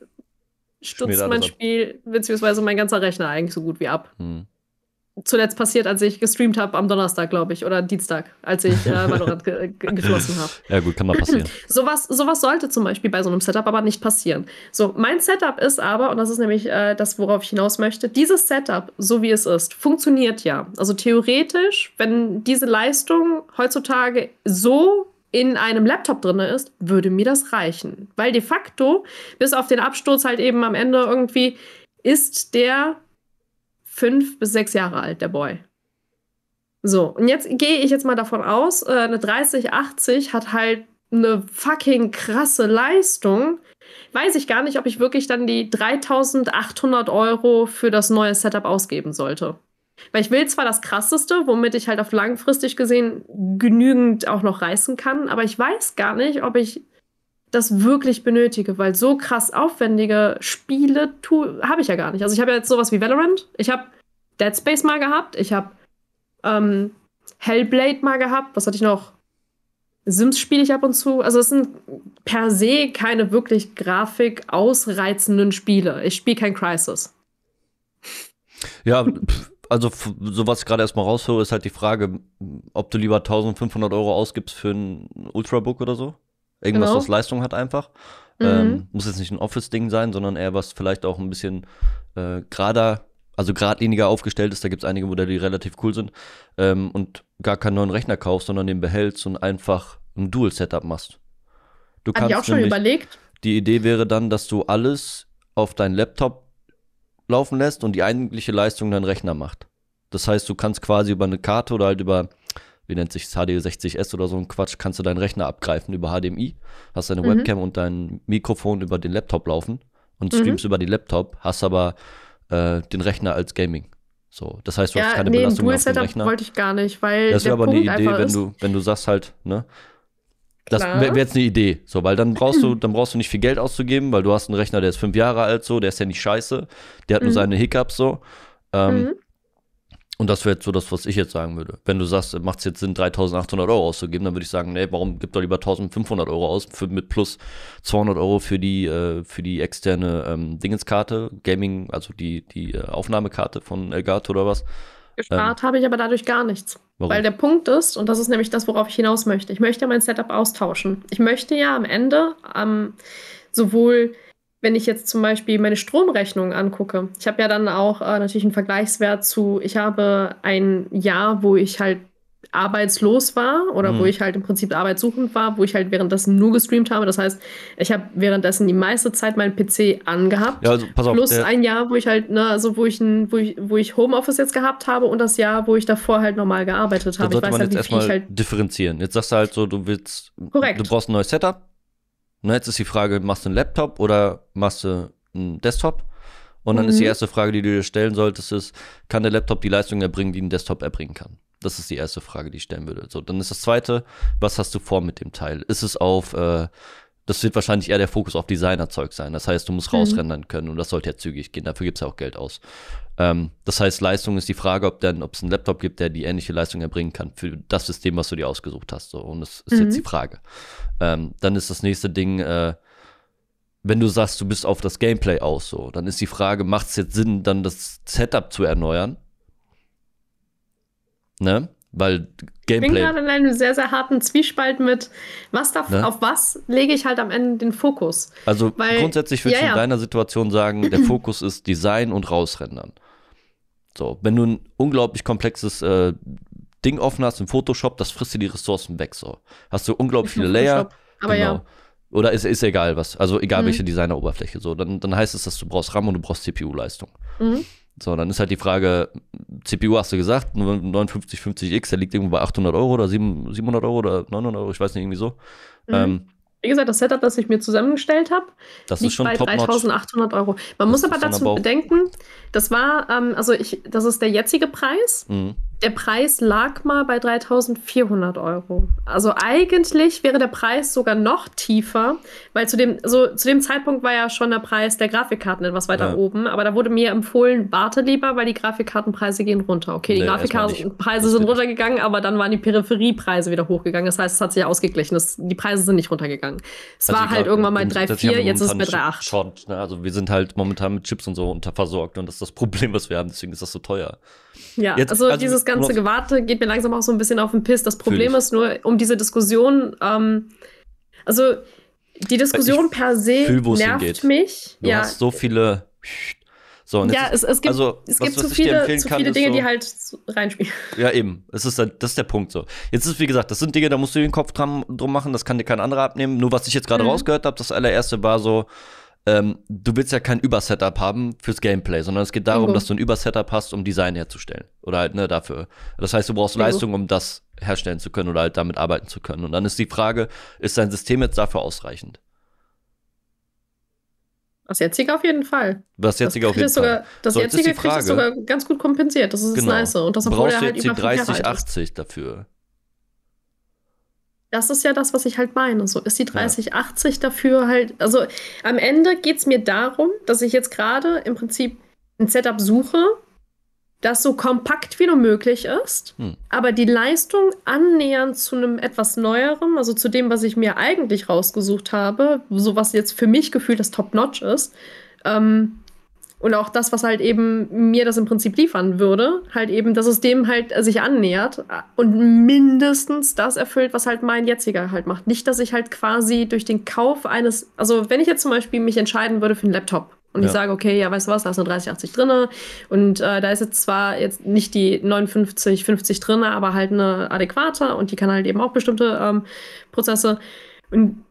S2: stürzt mein Spiel beziehungsweise mein ganzer Rechner eigentlich so gut wie ab. Hm zuletzt passiert, als ich gestreamt habe am Donnerstag, glaube ich, oder Dienstag, als ich äh, [laughs] Valorant ge geschlossen habe.
S1: Ja, gut, kann mal passieren. [clears throat]
S2: sowas, sowas sollte zum Beispiel bei so einem Setup aber nicht passieren. So, mein Setup ist aber, und das ist nämlich äh, das, worauf ich hinaus möchte, dieses Setup, so wie es ist, funktioniert ja. Also theoretisch, wenn diese Leistung heutzutage so in einem Laptop drin ist, würde mir das reichen. Weil de facto, bis auf den Absturz halt eben am Ende irgendwie, ist der fünf bis sechs Jahre alt, der Boy. So, und jetzt gehe ich jetzt mal davon aus, äh, eine 3080 hat halt eine fucking krasse Leistung. Weiß ich gar nicht, ob ich wirklich dann die 3800 Euro für das neue Setup ausgeben sollte. Weil ich will zwar das krasseste, womit ich halt auf langfristig gesehen genügend auch noch reißen kann, aber ich weiß gar nicht, ob ich das wirklich benötige, weil so krass aufwendige Spiele habe ich ja gar nicht. Also ich habe ja jetzt sowas wie Valorant, ich habe Dead Space mal gehabt, ich habe ähm, Hellblade mal gehabt, was hatte ich noch? Sims spiele ich ab und zu. Also es sind per se keine wirklich Grafik ausreizenden Spiele. Ich spiele kein Crisis.
S1: Ja, also so was ich gerade erstmal raushöre, ist halt die Frage, ob du lieber 1500 Euro ausgibst für ein Ultrabook oder so. Irgendwas, genau. was Leistung hat einfach. Mhm. Ähm, muss jetzt nicht ein Office-Ding sein, sondern eher was vielleicht auch ein bisschen äh, gerader, also geradliniger aufgestellt ist. Da gibt es einige Modelle, die relativ cool sind. Ähm, und gar keinen neuen Rechner kaufst, sondern den behältst und einfach ein Dual-Setup machst.
S2: Du Hab kannst ich auch schon überlegt.
S1: Die Idee wäre dann, dass du alles auf deinen Laptop laufen lässt und die eigentliche Leistung dein Rechner macht. Das heißt, du kannst quasi über eine Karte oder halt über wie nennt sich HD60S oder so ein Quatsch, kannst du deinen Rechner abgreifen über HDMI, hast deine mhm. Webcam und dein Mikrofon über den Laptop laufen und mhm. streamst über die Laptop, hast aber äh, den Rechner als Gaming. So, das heißt, du ja, hast keine nee, Belastung mehr auf dem Rechner.
S2: wollte ich gar nicht, weil
S1: das wäre aber Punkt eine Idee, wenn du wenn du sagst halt, ne? Das wäre jetzt eine Idee, so, weil dann brauchst du, [clears throat] dann brauchst du nicht viel Geld auszugeben, weil du hast einen Rechner, der ist fünf Jahre alt, so, der ist ja nicht scheiße, der hat nur mhm. seine Hiccups, so. Ähm, mhm. Und das wäre jetzt so das, was ich jetzt sagen würde. Wenn du sagst, macht es jetzt Sinn, 3800 Euro auszugeben, dann würde ich sagen, nee, warum gibt doch lieber 1500 Euro aus für, mit plus 200 Euro für die, äh, für die externe ähm, Dingenskarte, Gaming, also die, die äh, Aufnahmekarte von Elgato oder was.
S2: Gespart ähm, habe ich aber dadurch gar nichts. Warum? Weil der Punkt ist, und das ist nämlich das, worauf ich hinaus möchte, ich möchte mein Setup austauschen. Ich möchte ja am Ende ähm, sowohl wenn ich jetzt zum Beispiel meine Stromrechnung angucke, ich habe ja dann auch äh, natürlich einen Vergleichswert zu, ich habe ein Jahr, wo ich halt arbeitslos war oder mhm. wo ich halt im Prinzip arbeitssuchend war, wo ich halt währenddessen nur gestreamt habe. Das heißt, ich habe währenddessen die meiste Zeit meinen PC angehabt. Ja, also pass auf, plus ein Jahr, wo ich halt, ne, also wo ich, ein, wo ich, wo ich Homeoffice jetzt gehabt habe und das Jahr, wo ich davor halt normal gearbeitet habe.
S1: Ich weiß man halt, jetzt erstmal halt differenzieren. Jetzt sagst du halt so, du willst, Korrekt. du brauchst ein neues Setup, Ne, jetzt ist die Frage, machst du einen Laptop oder machst du einen Desktop? Und dann mhm. ist die mhm. erste Frage, die du dir stellen solltest, ist, kann der Laptop die Leistung erbringen, die ein Desktop erbringen kann? Das ist die erste Frage, die ich stellen würde. So, dann ist das zweite, was hast du vor mit dem Teil? Ist es auf, äh, das wird wahrscheinlich eher der Fokus auf Designerzeug sein. Das heißt, du musst mhm. rausrendern können und das sollte ja zügig gehen. Dafür gibt es ja auch Geld aus. Ähm, das heißt, Leistung ist die Frage, ob dann, ob es einen Laptop gibt, der die ähnliche Leistung erbringen kann für das System, was du dir ausgesucht hast. So. Und das ist mhm. jetzt die Frage. Ähm, dann ist das nächste Ding, äh, wenn du sagst, du bist auf das Gameplay aus, so, dann ist die Frage, macht es jetzt Sinn, dann das Setup zu erneuern? Ne? Weil Gameplay. Ich bin
S2: gerade in einem sehr, sehr harten Zwiespalt mit, was darf, ne? auf was lege ich halt am Ende den Fokus.
S1: Also Weil, grundsätzlich würde ja, ich in ja. deiner Situation sagen, der [clears throat] Fokus ist Design und rausrendern. So, wenn du ein unglaublich komplexes äh, Ding offen hast im Photoshop, das frisst dir die Ressourcen weg. So. Hast du unglaublich viele Layer.
S2: Aber genau. ja.
S1: Oder ist, ist egal was. Also egal mhm. welche Designer-Oberfläche. So, dann, dann heißt es, dass du brauchst RAM und du brauchst CPU-Leistung. Mhm. So, dann ist halt die Frage, CPU hast du gesagt, 5950X, der liegt irgendwo bei 800 Euro oder 700 Euro oder 900 Euro, ich weiß nicht, irgendwie so. Mhm. Ähm,
S2: wie gesagt, das Setup, das ich mir zusammengestellt habe,
S1: liegt ist schon
S2: bei 3.800 Euro. Man das muss aber dazu bedenken, das war, ähm, also ich, das ist der jetzige Preis. Mhm. Der Preis lag mal bei 3400 Euro. Also eigentlich wäre der Preis sogar noch tiefer, weil zu dem, so, zu dem Zeitpunkt war ja schon der Preis der Grafikkarten etwas weiter ja. oben. Aber da wurde mir empfohlen, warte lieber, weil die Grafikkartenpreise gehen runter. Okay, die nee, Grafikkartenpreise sind runtergegangen, aber dann waren die Peripheriepreise wieder hochgegangen. Das heißt, es hat sich ausgeglichen. Das, die Preise sind nicht runtergegangen. Es also war halt irgendwann mal 3,4, jetzt ist es bei 3,8.
S1: Schon, ne? Also wir sind halt momentan mit Chips und so unterversorgt und das ist das Problem, was wir haben. Deswegen ist das so teuer.
S2: Ja, jetzt, also, also dieses ganze Gewarte geht mir langsam auch so ein bisschen auf den Piss. Das Problem ist nur, um diese Diskussion, ähm, also die Diskussion ich per se fühl, nervt hingeht. mich.
S1: Du ja. hast so viele.
S2: So, ja, es, es, gibt, also, es gibt was, zu viele, zu viele Dinge, so, die halt reinspielen.
S1: Ja, eben. Es ist, das ist der Punkt so. Jetzt ist, wie gesagt, das sind Dinge, da musst du den Kopf dran, drum machen, das kann dir kein anderer abnehmen. Nur was ich jetzt gerade mhm. rausgehört habe, das allererste war so, ähm, du willst ja kein Übersetup haben fürs Gameplay, sondern es geht darum, Bingo. dass du ein Übersetup hast, um Design herzustellen. Oder halt, ne, dafür. Das heißt, du brauchst Bingo. Leistung, um das herstellen zu können oder halt damit arbeiten zu können. Und dann ist die Frage, ist dein System jetzt dafür ausreichend?
S2: Das jetzige auf jeden Fall.
S1: Das jetzige das auf jeden
S2: sogar,
S1: Fall.
S2: Das so, jetzige kriegt es sogar ganz gut kompensiert. Das ist genau. das Nice. Und das
S1: obwohl Brauchst er halt du jetzt die 3080 dafür?
S2: Das ist ja das, was ich halt meine. So ist die 3080 ja. dafür halt. Also am Ende geht es mir darum, dass ich jetzt gerade im Prinzip ein Setup suche, das so kompakt wie nur möglich ist, hm. aber die Leistung annähernd zu einem etwas neueren, also zu dem, was ich mir eigentlich rausgesucht habe, so was jetzt für mich gefühlt das Top-Notch ist, ähm, und auch das, was halt eben mir das im Prinzip liefern würde, halt eben, dass es dem halt sich annähert und mindestens das erfüllt, was halt mein jetziger halt macht. Nicht, dass ich halt quasi durch den Kauf eines, also wenn ich jetzt zum Beispiel mich entscheiden würde für einen Laptop und ja. ich sage, okay, ja, weißt du was, da ist eine 3080 drin und äh, da ist jetzt zwar jetzt nicht die 5950 drin, aber halt eine adäquate und die kann halt eben auch bestimmte ähm, Prozesse. Und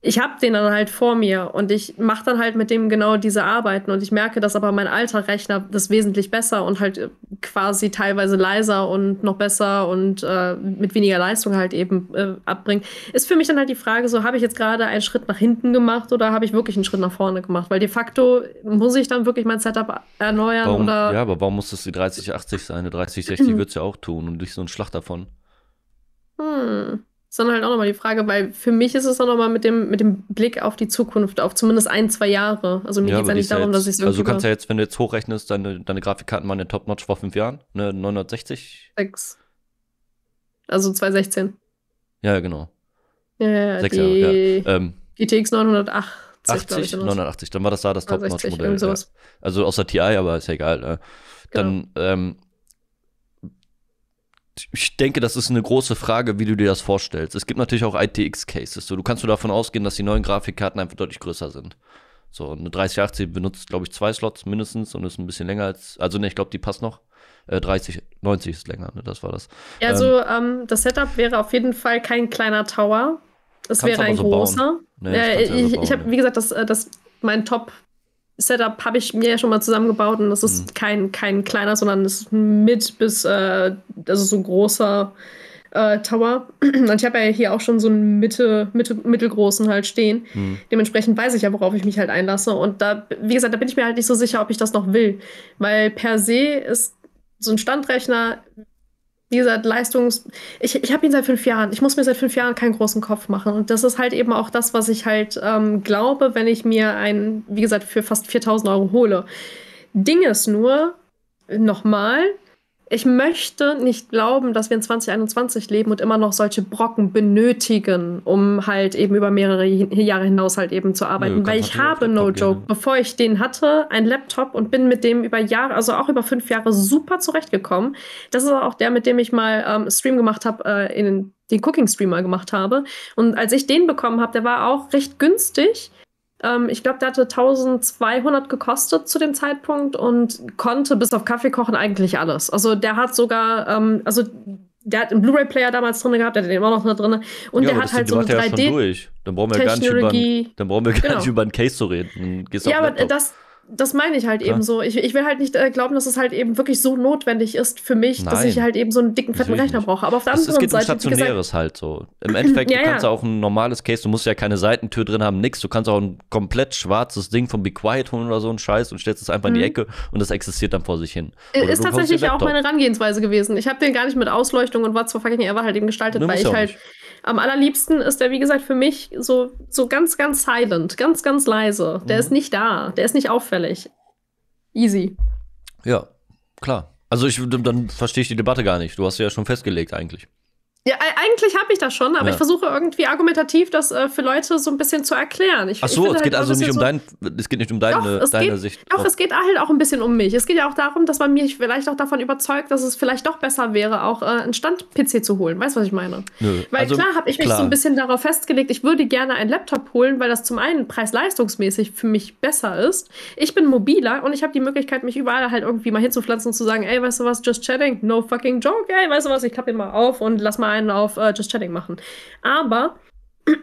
S2: ich habe den dann halt vor mir und ich mache dann halt mit dem genau diese Arbeiten und ich merke, dass aber mein alter Rechner das wesentlich besser und halt äh, quasi teilweise leiser und noch besser und äh, mit weniger Leistung halt eben äh, abbringt. Ist für mich dann halt die Frage, so habe ich jetzt gerade einen Schritt nach hinten gemacht oder habe ich wirklich einen Schritt nach vorne gemacht? Weil de facto muss ich dann wirklich mein Setup erneuern
S1: warum,
S2: oder.
S1: Ja, aber warum muss es die 3080 sein? Eine 3060 wird es ja auch tun und nicht so ein Schlag davon.
S2: Hm ist dann halt auch nochmal die Frage, weil für mich ist es dann nochmal mit dem, mit dem Blick auf die Zukunft, auf zumindest ein, zwei Jahre. Also mir ja, geht es ja nicht darum,
S1: jetzt,
S2: dass ich es
S1: Also du kannst ja jetzt, wenn du jetzt hochrechnest, deine, deine Grafikkarten waren in Top-Notch vor fünf Jahren, ne, 960?
S2: Sechs. Also 2016.
S1: Ja, genau.
S2: Ja, ja, Sechs die, Jahre, ja. Ähm, GTX 980.
S1: 80, 980, dann war das da das Top-Notch-Modell. Ja. Also außer TI, aber ist ja egal. Ne? Dann, genau. ähm, ich denke, das ist eine große Frage, wie du dir das vorstellst. Es gibt natürlich auch ITX-Cases. So, du kannst nur davon ausgehen, dass die neuen Grafikkarten einfach deutlich größer sind. So, eine 3080 benutzt, glaube ich, zwei Slots mindestens und ist ein bisschen länger als, also ne, ich glaube, die passt noch. Äh, 30, 90 ist länger, ne, das war das.
S2: Ja, also ähm, das Setup wäre auf jeden Fall kein kleiner Tower. Es wäre ein so großer. Nee, äh, ich, so ich habe, wie gesagt, das, äh, das mein Top Setup habe ich mir ja schon mal zusammengebaut und das ist mhm. kein, kein kleiner, sondern es ist mit bis, äh, also so ein großer äh, Tower. Und ich habe ja hier auch schon so einen Mitte, Mitte, mittelgroßen halt stehen. Mhm. Dementsprechend weiß ich ja, worauf ich mich halt einlasse. Und da, wie gesagt, da bin ich mir halt nicht so sicher, ob ich das noch will. Weil per se ist so ein Standrechner wie gesagt, Leistungs. Ich, ich habe ihn seit fünf Jahren. Ich muss mir seit fünf Jahren keinen großen Kopf machen. Und das ist halt eben auch das, was ich halt ähm, glaube, wenn ich mir einen, wie gesagt, für fast 4000 Euro hole. Ding ist nur, nochmal, ich möchte nicht glauben, dass wir in 2021 leben und immer noch solche Brocken benötigen, um halt eben über mehrere Jahre hinaus halt eben zu arbeiten. Nö, Weil ich habe, no joke, bevor ich den hatte, ein Laptop und bin mit dem über Jahre, also auch über fünf Jahre super zurechtgekommen. Das ist auch der, mit dem ich mal ähm, Stream gemacht habe, äh, in den Cooking Streamer gemacht habe. Und als ich den bekommen habe, der war auch recht günstig. Ähm, ich glaube, der hatte 1200 gekostet zu dem Zeitpunkt und konnte bis auf Kaffee kochen eigentlich alles. Also der hat sogar, ähm, also der hat einen Blu-ray-Player damals drin gehabt, der hat den immer noch drin. Und ja, der hat halt so eine 3D.
S1: Ja Dann brauchen wir gar nicht über, dann brauchen wir gar genau. nicht über einen Case zu reden.
S2: ja, aber das, das meine ich halt ja. eben so. Ich, ich will halt nicht äh, glauben, dass es halt eben wirklich so notwendig ist für mich, Nein. dass ich halt eben so einen dicken, fetten Rechner brauche. Aber auf der anderen
S1: es, es Seite. Es geht um Stationäres halt so. Im [clears throat] Endeffekt, ja, du kannst ja. auch ein normales Case, du musst ja keine Seitentür drin haben, nix. Du kannst auch ein komplett schwarzes Ding von Be Quiet holen oder so ein Scheiß und stellst es einfach mhm. in die mhm. Ecke und das existiert dann vor sich hin.
S2: Oder ist tatsächlich auch meine Herangehensweise gewesen. Ich habe den gar nicht mit Ausleuchtung und was for fucking ever halt eben gestaltet, ne, weil ich halt. Nicht am allerliebsten ist der, wie gesagt, für mich so, so ganz, ganz silent, ganz, ganz leise. Der mhm. ist nicht da, der ist nicht auffällig. Easy.
S1: Ja, klar. Also ich, dann verstehe ich die Debatte gar nicht. Du hast ja schon festgelegt eigentlich.
S2: Ja, eigentlich habe ich das schon, aber ja. ich versuche irgendwie argumentativ das äh, für Leute so ein bisschen zu erklären. Ich,
S1: Ach so, es halt geht also nicht um so dein, es geht nicht um deine, doch, deine
S2: geht,
S1: Sicht.
S2: Doch, es geht halt auch ein bisschen um mich. Es geht ja auch darum, dass man mich vielleicht auch davon überzeugt, dass es vielleicht doch besser wäre, auch äh, einen Stand-PC zu holen. Weißt du, was ich meine? Nö. Weil also, klar habe ich mich klar. so ein bisschen darauf festgelegt, ich würde gerne einen Laptop holen, weil das zum einen preis-leistungsmäßig für mich besser ist. Ich bin mobiler und ich habe die Möglichkeit, mich überall halt irgendwie mal hinzupflanzen und zu sagen, ey, weißt du was, just chatting, no fucking joke, ey, weißt du was, ich klappe ihn mal auf und lass mal einen auf äh, just chatting machen. Aber [clears throat]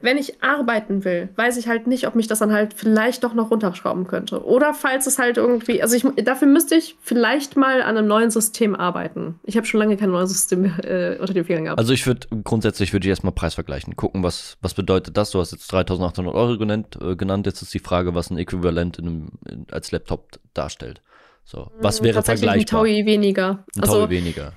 S2: wenn ich arbeiten will, weiß ich halt nicht, ob mich das dann halt vielleicht doch noch runterschrauben könnte. Oder falls es halt irgendwie, also ich, dafür müsste ich vielleicht mal an einem neuen System arbeiten. Ich habe schon lange kein neues System äh, unter den Fingern gehabt.
S1: Also ich würde, grundsätzlich würde ich erstmal Preis vergleichen. Gucken, was, was bedeutet das? Du hast jetzt 3800 Euro genannt, äh, genannt. Jetzt ist die Frage, was ein Äquivalent in einem, in, als Laptop darstellt. So, was wäre vergleichbar? Ein
S2: Taui weniger.
S1: Ein Taui also, weniger.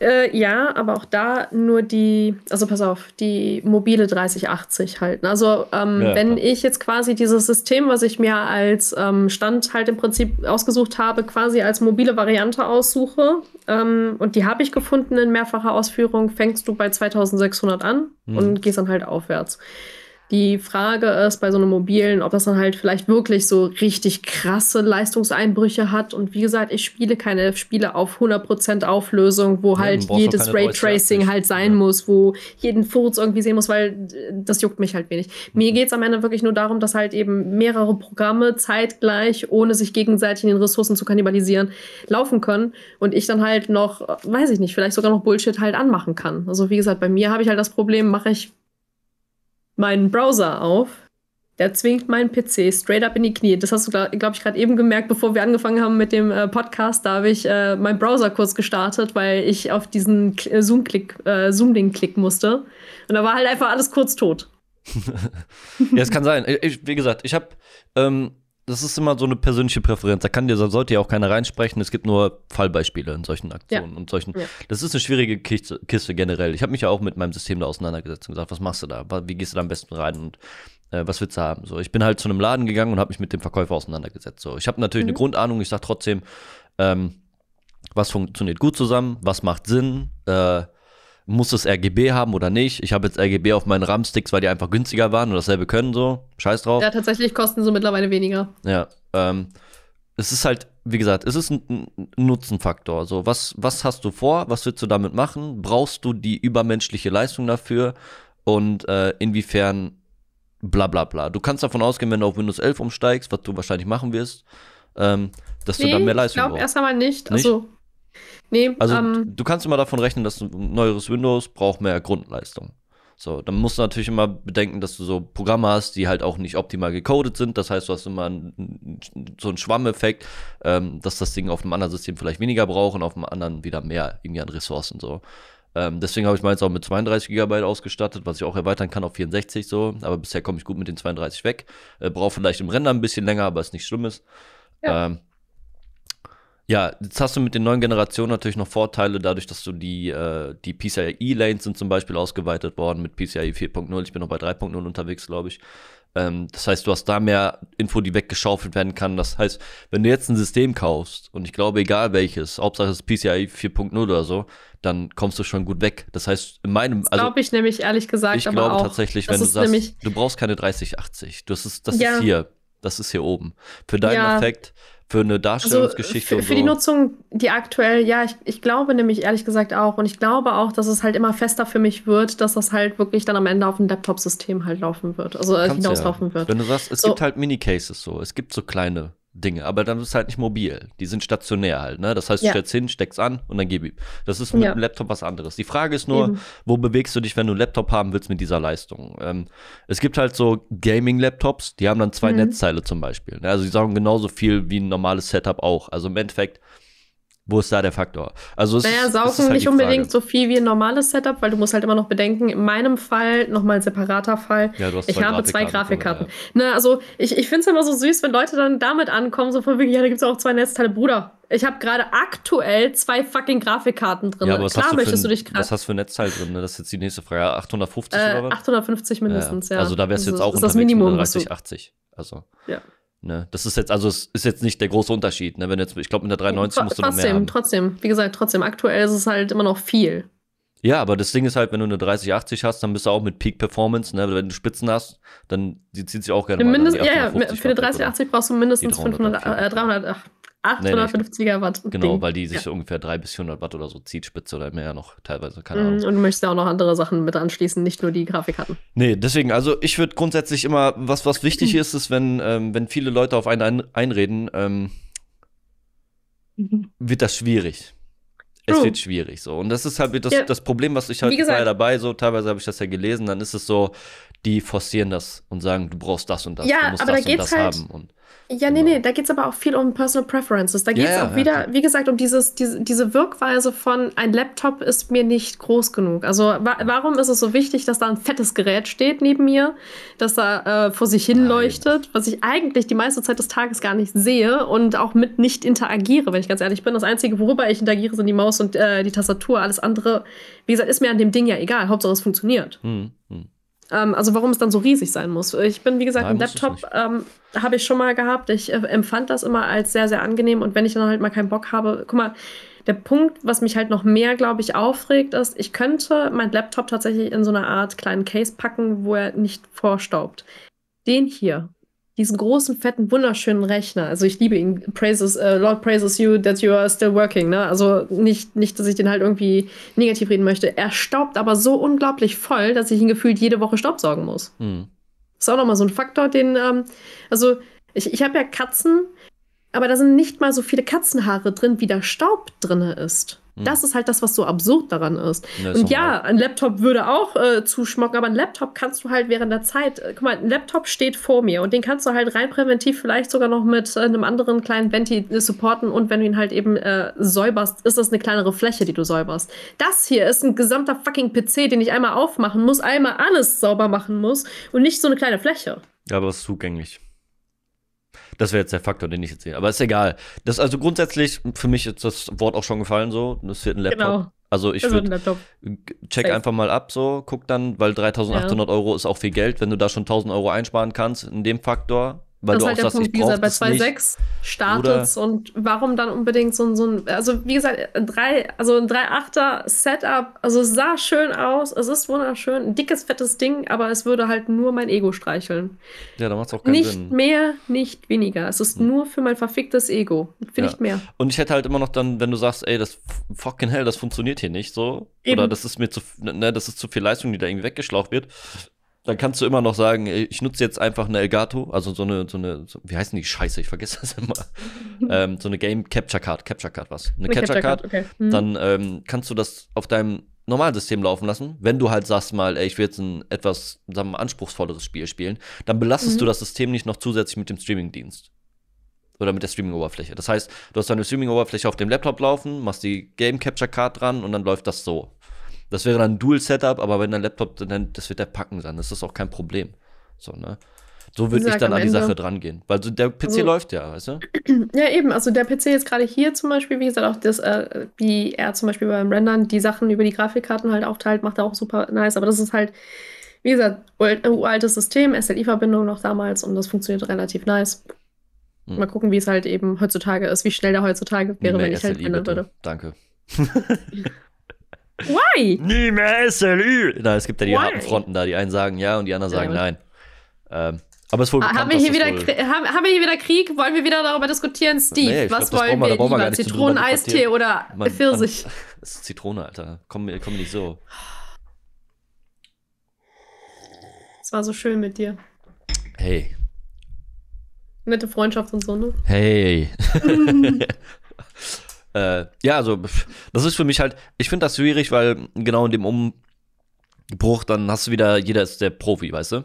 S2: Äh, ja, aber auch da nur die, also pass auf, die mobile 3080 halten. Also ähm, ja, wenn ich jetzt quasi dieses System, was ich mir als ähm, Stand halt im Prinzip ausgesucht habe, quasi als mobile Variante aussuche, ähm, und die habe ich gefunden in mehrfacher Ausführung, fängst du bei 2600 an mhm. und gehst dann halt aufwärts. Die Frage ist bei so einem mobilen, ob das dann halt vielleicht wirklich so richtig krasse Leistungseinbrüche hat. Und wie gesagt, ich spiele keine Spiele auf 100% Auflösung, wo ja, halt jedes Raytracing halt sein ja. muss, wo jeden Furz irgendwie sehen muss, weil das juckt mich halt wenig. Mhm. Mir geht's am Ende wirklich nur darum, dass halt eben mehrere Programme zeitgleich, ohne sich gegenseitig in den Ressourcen zu kannibalisieren, laufen können. Und ich dann halt noch, weiß ich nicht, vielleicht sogar noch Bullshit halt anmachen kann. Also wie gesagt, bei mir habe ich halt das Problem, mache ich meinen Browser auf. Der zwingt meinen PC straight up in die Knie. Das hast du, glaube glaub ich, gerade eben gemerkt, bevor wir angefangen haben mit dem äh, Podcast. Da habe ich äh, meinen Browser kurz gestartet, weil ich auf diesen äh, äh, Zoom-Ding klicken musste. Und da war halt einfach alles kurz tot. [laughs]
S1: ja, es kann sein. Ich, wie gesagt, ich habe ähm, das ist immer so eine persönliche Präferenz. Da kann dir, da sollte ja auch keiner reinsprechen. Es gibt nur Fallbeispiele in solchen Aktionen ja. und solchen. Ja. Das ist eine schwierige Kiste, Kiste generell. Ich habe mich ja auch mit meinem System da auseinandergesetzt und gesagt, was machst du da? Wie gehst du da am besten rein und äh, was willst du haben? So, ich bin halt zu einem Laden gegangen und habe mich mit dem Verkäufer auseinandergesetzt. So, ich habe natürlich mhm. eine Grundahnung. Ich sage trotzdem, ähm, was funktioniert gut zusammen, was macht Sinn, äh, muss es RGB haben oder nicht. Ich habe jetzt RGB auf meinen RAM-Sticks, weil die einfach günstiger waren und dasselbe können so. Scheiß drauf.
S2: Ja, tatsächlich kosten sie mittlerweile weniger.
S1: Ja. Ähm, es ist halt, wie gesagt, es ist ein, Nutzenfaktor. So, was, was hast du vor? Was willst du damit machen? Brauchst du die übermenschliche Leistung dafür? Und äh, inwiefern bla bla bla. Du kannst davon ausgehen, wenn du auf Windows 11 umsteigst, was du wahrscheinlich machen wirst, ähm, dass nee, du dann mehr Leistung
S2: brauchst. Ich glaube erst einmal nicht. nicht. Also Nee,
S1: also ähm, du kannst immer davon rechnen, dass ein neueres Windows braucht mehr Grundleistung. So, dann musst du natürlich immer bedenken, dass du so Programme hast, die halt auch nicht optimal gecodet sind. Das heißt, du hast immer einen, so einen Schwammeffekt, ähm, dass das Ding auf einem anderen System vielleicht weniger braucht und auf einem anderen wieder mehr irgendwie an Ressourcen so. Ähm, deswegen habe ich meins auch mit 32 GB ausgestattet, was ich auch erweitern kann auf 64 so. Aber bisher komme ich gut mit den 32 weg. Äh, Brauche vielleicht im Render ein bisschen länger, aber ist nicht Schlimmes. Ja. Ähm, ja, jetzt hast du mit den neuen Generationen natürlich noch Vorteile, dadurch, dass du die, äh, die PCIe-Lanes sind zum Beispiel ausgeweitet worden mit PCIe 4.0. Ich bin noch bei 3.0 unterwegs, glaube ich. Ähm, das heißt, du hast da mehr Info, die weggeschaufelt werden kann. Das heißt, wenn du jetzt ein System kaufst, und ich glaube, egal welches, Hauptsache es ist PCIe 4.0 oder so, dann kommst du schon gut weg. Das heißt, in meinem.
S2: Also, glaube ich nämlich ehrlich gesagt.
S1: Ich glaube auch, tatsächlich, wenn du sagst, du brauchst keine 3080. Das ist, das ja. ist hier. Das ist hier oben. Für deinen ja. Effekt für eine Darstellungsgeschichte.
S2: Also für, für so. die Nutzung, die aktuell, ja, ich, ich glaube nämlich ehrlich gesagt auch. Und ich glaube auch, dass es halt immer fester für mich wird, dass das halt wirklich dann am Ende auf ein Laptop-System halt laufen wird. Also äh, hinauslaufen ja. wird.
S1: Wenn du sagst, es so. gibt halt Mini-Cases so. Es gibt so kleine Dinge, aber dann ist es halt nicht mobil. Die sind stationär halt, ne? Das heißt, du ja. stellst hin, steckst an und dann gib ihm. Das ist mit ja. dem Laptop was anderes. Die Frage ist nur, Eben. wo bewegst du dich, wenn du einen Laptop haben willst mit dieser Leistung? Ähm, es gibt halt so Gaming-Laptops, die haben dann zwei mhm. Netzteile zum Beispiel. Ne? Also die sagen genauso viel wie ein normales Setup auch. Also im Endeffekt wo ist da der Faktor? Also es
S2: naja, saugen ist halt nicht unbedingt so viel wie ein normales Setup, weil du musst halt immer noch bedenken, in meinem Fall, nochmal ein separater Fall, ja, ich habe zwei Grafikkarten. Ja. Ne, also ich, ich finde es immer so süß, wenn Leute dann damit ankommen, so von wegen, ja, da gibt es auch zwei Netzteile. Bruder, ich habe gerade aktuell zwei fucking Grafikkarten drin. Ja, aber
S1: Klar möchtest du dich gerade. Was hast du für ein Netzteil drin? Das ist jetzt die nächste Frage. 850
S2: äh, oder was? 850 mindestens, ja. ja.
S1: Also da wärst du jetzt auch
S2: unter das Minimum,
S1: 30, 80. Also. Ja. Ne? Das ist jetzt, also es ist jetzt nicht der große Unterschied. Ne? Wenn jetzt, ich glaube, mit der 390 musst du noch mehr haben.
S2: Trotzdem, wie gesagt, trotzdem, aktuell ist es halt immer noch viel.
S1: Ja, aber das Ding ist halt, wenn du eine 3080 hast, dann bist du auch mit Peak Performance, ne? Wenn du Spitzen hast, dann die zieht sich auch gerne
S2: mal. Mindest, ja, ja, für eine 3080 brauchst du mindestens 500, äh, 300, ach, 850er nee, Watt.
S1: Genau, Ding. weil die sich ja. ungefähr 300 bis 400 Watt oder so zieht, Spitze oder mehr noch teilweise, keine Ahnung.
S2: Und du möchtest ja auch noch andere Sachen mit anschließen, nicht nur die Grafikkarten.
S1: Nee, deswegen, also ich würde grundsätzlich immer, was, was wichtig [clears throat] ist, ist, wenn, ähm, wenn viele Leute auf einen ein, einreden, ähm, mhm. wird das schwierig. Es wird schwierig so. Und das ist halt das, ja. das Problem, was ich halt gesagt, dabei, so teilweise habe ich das ja gelesen, dann ist es so, die forcieren das und sagen, du brauchst das und das,
S2: ja,
S1: du musst
S2: aber
S1: das
S2: da geht's und das halt, haben. Und ja, nee, genau. nee, da geht es aber auch viel um Personal Preferences. Da geht es ja, auch ja, wieder, ja, wie gesagt, um dieses, diese, diese Wirkweise von ein Laptop ist mir nicht groß genug. Also wa warum ist es so wichtig, dass da ein fettes Gerät steht neben mir, das da äh, vor sich hin leuchtet, was ich eigentlich die meiste Zeit des Tages gar nicht sehe und auch mit nicht interagiere, wenn ich ganz ehrlich bin. Das Einzige, worüber ich interagiere, sind die Maus und äh, die Tastatur. Alles andere, wie gesagt, ist mir an dem Ding ja egal. Hauptsache es funktioniert. Hm, hm. Ähm, also warum es dann so riesig sein muss. Ich bin, wie gesagt, Nein, ein Laptop ähm, habe ich schon mal gehabt. Ich äh, empfand das immer als sehr, sehr angenehm. Und wenn ich dann halt mal keinen Bock habe, guck mal, der Punkt, was mich halt noch mehr, glaube ich, aufregt, ist, ich könnte meinen Laptop tatsächlich in so eine Art kleinen Case packen, wo er nicht vorstaubt. Den hier diesen großen, fetten, wunderschönen Rechner. Also ich liebe ihn. Praises, uh, Lord praises you that you are still working. Ne? Also nicht, nicht, dass ich den halt irgendwie negativ reden möchte. Er staubt aber so unglaublich voll, dass ich ihn gefühlt jede Woche staubsaugen muss. Das ist auch nochmal so ein Faktor, den, ähm, also ich, ich habe ja Katzen, aber da sind nicht mal so viele Katzenhaare drin, wie der Staub drin ist. Hm. Das ist halt das, was so absurd daran ist. Ja, und ja, ein Laptop würde auch äh, zuschmocken, aber ein Laptop kannst du halt während der Zeit, äh, guck mal, ein Laptop steht vor mir und den kannst du halt rein präventiv vielleicht sogar noch mit äh, einem anderen kleinen Venti äh, supporten und wenn du ihn halt eben äh, säuberst, ist das eine kleinere Fläche, die du säuberst. Das hier ist ein gesamter fucking PC, den ich einmal aufmachen muss, einmal alles sauber machen muss und nicht so eine kleine Fläche.
S1: Ja, aber es ist zugänglich. Das wäre jetzt der Faktor, den ich jetzt sehe. Aber ist egal. Das also grundsätzlich, für mich ist das Wort auch schon gefallen so. Das wird ein Laptop. Genau. Also ich würde check Safe. einfach mal ab so, guck dann, weil 3800 ja. Euro ist auch viel Geld, wenn du da schon 1000 Euro einsparen kannst in dem Faktor, weil das du ist halt auch sagst, Punkt, brauche
S2: das Bei 2.6 startet und warum dann unbedingt so, so ein, also wie gesagt, drei, also ein 3.8er Setup, also es sah schön aus, es ist wunderschön, ein dickes, fettes Ding, aber es würde halt nur mein Ego streicheln.
S1: Ja, da macht es auch keinen
S2: nicht
S1: Sinn.
S2: Nicht mehr, nicht weniger. Es ist hm. nur für mein verficktes Ego. Für ja. nicht mehr.
S1: Und ich hätte halt immer noch dann, wenn du sagst, ey, das fucking hell, das funktioniert hier nicht so, Eben. oder das ist mir zu, ne, das ist zu viel Leistung, die da irgendwie weggeschlaucht wird, dann kannst du immer noch sagen, ich nutze jetzt einfach eine Elgato, also so eine, so eine, so, wie heißen die Scheiße, ich vergesse das immer. [laughs] ähm, so eine Game Capture Card, Capture Card was. Eine, eine Capture, Card, okay. mhm. dann ähm, kannst du das auf deinem normalen System laufen lassen. Wenn du halt sagst mal, ey, ich will jetzt ein etwas, sagen wir, anspruchsvolleres Spiel spielen, dann belastest mhm. du das System nicht noch zusätzlich mit dem Streaming-Dienst. Oder mit der Streaming-Oberfläche. Das heißt, du hast deine Streaming-Oberfläche auf dem Laptop laufen, machst die Game Capture Card dran und dann läuft das so. Das wäre dann ein Dual-Setup, aber wenn dein Laptop, dann, das wird der Packen sein. Das ist auch kein Problem. So, ne? So würde ich dann an die Sache dran gehen. Weil so der PC also, läuft ja, weißt du? [clears throat]
S2: Ja, eben. Also der PC jetzt gerade hier zum Beispiel, wie gesagt, auch das, äh, wie er zum Beispiel beim Rendern die Sachen über die Grafikkarten halt aufteilt, macht er auch super nice. Aber das ist halt, wie gesagt, uraltes System, SLI-Verbindung noch damals und das funktioniert relativ nice. Hm. Mal gucken, wie es halt eben heutzutage ist, wie schnell der heutzutage wäre, wenn ich halt ändern würde.
S1: Danke. [laughs]
S2: Why?
S1: Nie mehr SLÜ. Na, es gibt ja die Why? harten Fronten da. Die einen sagen ja und die anderen sagen ja. nein. Ähm, aber es ist wohl
S2: bekannt, haben, wir hier wieder haben, haben, wir hier wieder Krieg? Wollen wir wieder darüber diskutieren, Steve? Nee, was glaub, wollen wir, wir lieber? Zitroneneistee oder man, Pfirsich? [laughs] Man,
S1: das ist Zitrone, Alter. Komm, komm nicht so.
S2: Es war so schön mit dir.
S1: Hey.
S2: Nette Freundschaft und so, ne?
S1: Hey. [laughs] [laughs] äh, ja, also, das ist für mich halt, ich finde das schwierig, weil genau in dem Umbruch, dann hast du wieder, jeder ist der Profi, weißt du?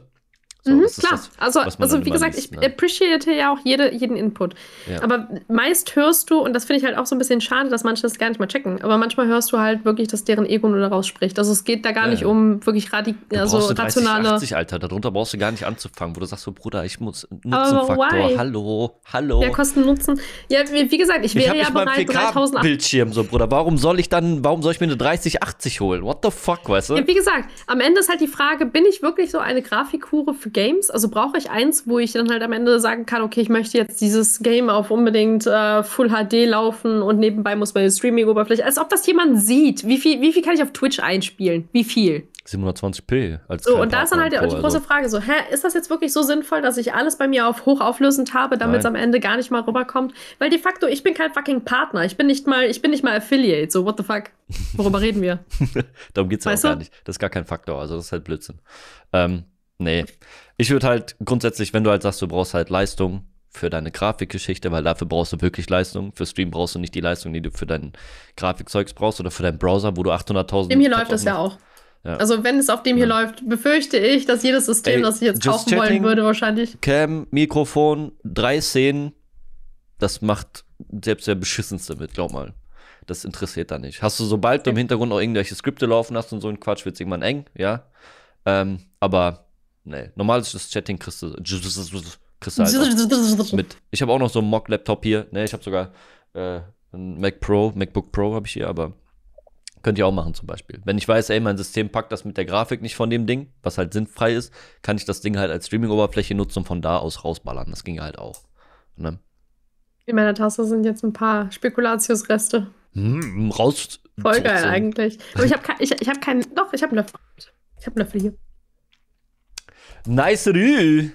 S2: So, mhm, klar, das, also, also wie gesagt, liest, ich ne? appreciate ja auch jede, jeden Input. Ja. Aber meist hörst du, und das finde ich halt auch so ein bisschen schade, dass manche das gar nicht mal checken, aber manchmal hörst du halt wirklich, dass deren Ego nur daraus spricht. Also es geht da gar ja. nicht um wirklich radi also
S1: du
S2: 30, rationale.
S1: 80, Alter, darunter brauchst du gar nicht anzufangen, wo du sagst so, Bruder, ich muss Nutzenfaktor, hallo, hallo.
S2: Ja, Kosten Nutzen. Ja, wie, wie gesagt, ich wäre ich ja bereit, 3000
S1: Bildschirm, so, Bruder, warum soll ich dann, warum soll ich mir eine 3080 holen? What the fuck, weißt du?
S2: Ja, wie gesagt, am Ende ist halt die Frage, bin ich wirklich so eine Grafikhure für Games? Also brauche ich eins, wo ich dann halt am Ende sagen kann, okay, ich möchte jetzt dieses Game auf unbedingt äh, Full HD laufen und nebenbei muss meine Streaming-Oberfläche, als ob das jemand sieht. Wie viel, wie viel kann ich auf Twitch einspielen? Wie viel?
S1: 720p als
S2: So, und da ist dann halt die, die große also. Frage so, hä, ist das jetzt wirklich so sinnvoll, dass ich alles bei mir auf hochauflösend habe, damit es am Ende gar nicht mal rüberkommt? Weil de facto, ich bin kein fucking Partner. Ich bin nicht mal, ich bin nicht mal Affiliate. So, what the fuck? Worüber reden wir? [laughs]
S1: Darum geht es ja auch gar nicht. Das ist gar kein Faktor. Also, das ist halt Blödsinn. Ähm, nee. Ich würde halt grundsätzlich, wenn du halt sagst, du brauchst halt Leistung für deine Grafikgeschichte, weil dafür brauchst du wirklich Leistung. Für Stream brauchst du nicht die Leistung, die du für dein Grafikzeugs brauchst oder für deinen Browser, wo du 800.000.
S2: Dem hier läuft das ja auch. Ja. Also wenn es auf dem hier ja. läuft, befürchte ich, dass jedes System, Ey, das ich jetzt kaufen chatting, wollen würde, wahrscheinlich.
S1: Cam, Mikrofon, drei Szenen, das macht selbst der beschissenste mit, glaub mal. Das interessiert da nicht. Hast du, sobald du im Hintergrund noch irgendwelche Skripte laufen hast und so ein Quatsch, wird es irgendwann eng, ja. Ähm, aber Nee, normal ist das Chatting kriegst du, kriegst du halt mit. Ich habe auch noch so einen Mock-Laptop hier. Ne, ich habe sogar äh, einen Mac Pro, MacBook Pro habe ich hier, aber könnt ihr auch machen zum Beispiel. Wenn ich weiß, ey, mein System packt das mit der Grafik nicht von dem Ding, was halt sinnfrei ist, kann ich das Ding halt als Streaming-Oberfläche nutzen und von da aus rausballern. Das ging halt auch. Ne?
S2: In meiner Tasse sind jetzt ein paar Spekulatius-Reste.
S1: Hm, raus.
S2: Voll geil eigentlich. Aber ich habe ich, ich hab keinen. Doch, ich habe einen Löffel. Ich habe einen Löffel hier.
S1: Nice Rü.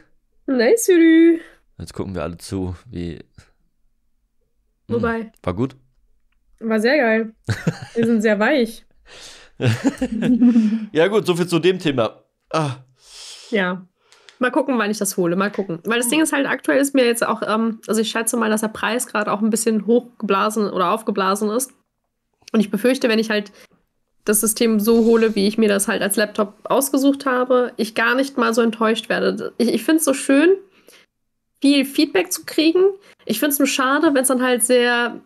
S2: Nice Rü.
S1: Jetzt gucken wir alle zu, wie. Hm,
S2: Wobei.
S1: War gut?
S2: War sehr geil. Wir sind sehr weich. [laughs]
S1: ja, gut, soviel zu dem Thema. Ah.
S2: Ja. Mal gucken, wann ich das hole. Mal gucken. Weil das Ding ist halt, aktuell ist mir jetzt auch, ähm, also ich schätze mal, dass der Preis gerade auch ein bisschen hochgeblasen oder aufgeblasen ist. Und ich befürchte, wenn ich halt das System so hole, wie ich mir das halt als Laptop ausgesucht habe, ich gar nicht mal so enttäuscht werde. Ich, ich finde es so schön, viel Feedback zu kriegen. Ich finde es nur schade, wenn es dann halt sehr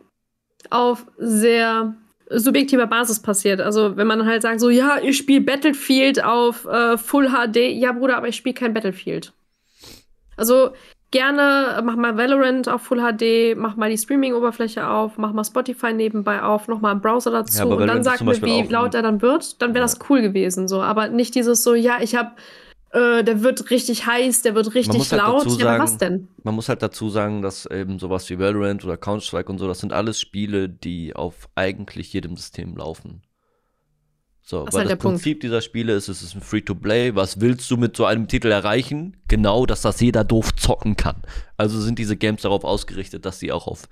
S2: auf sehr subjektiver Basis passiert. Also wenn man halt sagt, so ja, ich spiele Battlefield auf äh, Full HD, ja Bruder, aber ich spiele kein Battlefield. Also gerne, mach mal Valorant auf Full HD, mach mal die Streaming-Oberfläche auf, mach mal Spotify nebenbei auf, noch mal einen Browser dazu ja, und dann sag mir, wie laut er dann wird, dann wäre das cool gewesen. So. Aber nicht dieses so, ja, ich hab, äh, der wird richtig heiß, der wird richtig halt laut.
S1: Sagen, ja, was denn? Man muss halt dazu sagen, dass eben sowas wie Valorant oder Counter-Strike und so, das sind alles Spiele, die auf eigentlich jedem System laufen. So, das weil halt das Prinzip Punkt. dieser Spiele ist, es ist ein Free-to-Play. Was willst du mit so einem Titel erreichen? Genau, dass das jeder doof zocken kann. Also sind diese Games darauf ausgerichtet, dass sie auch auf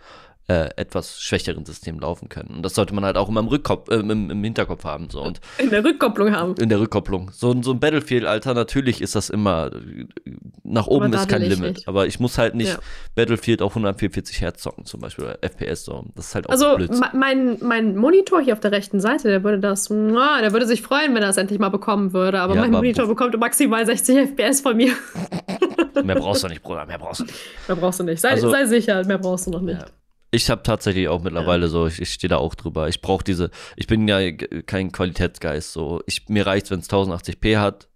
S1: äh, etwas schwächeren Systemen laufen können. Und das sollte man halt auch immer im, Rückkopf, äh, im, im, Hinterkopf haben. So. Und
S2: in der Rückkopplung haben.
S1: In der Rückkopplung. So, so ein Battlefield, Alter, natürlich ist das immer, nach oben ist kein Limit. Nicht. Aber ich muss halt nicht ja. Battlefield auf 144 Hertz zocken, zum Beispiel, oder FPS. So. Das ist halt auch
S2: Also, mein, mein Monitor hier auf der rechten Seite, der würde das, der würde sich freuen, wenn er es endlich mal bekommen würde. Aber ja, mein aber Monitor bekommt maximal 60 FPS von mir.
S1: mehr brauchst du nicht, Bruder, mehr brauchst du nicht.
S2: Mehr brauchst du nicht. Sei, also, sei sicher, mehr brauchst du noch nicht. Ja.
S1: Ich habe tatsächlich auch mittlerweile ja. so, ich, ich stehe da auch drüber. Ich brauche diese, ich bin ja kein Qualitätsgeist. So, ich, mir reicht, wenn es 1080p hat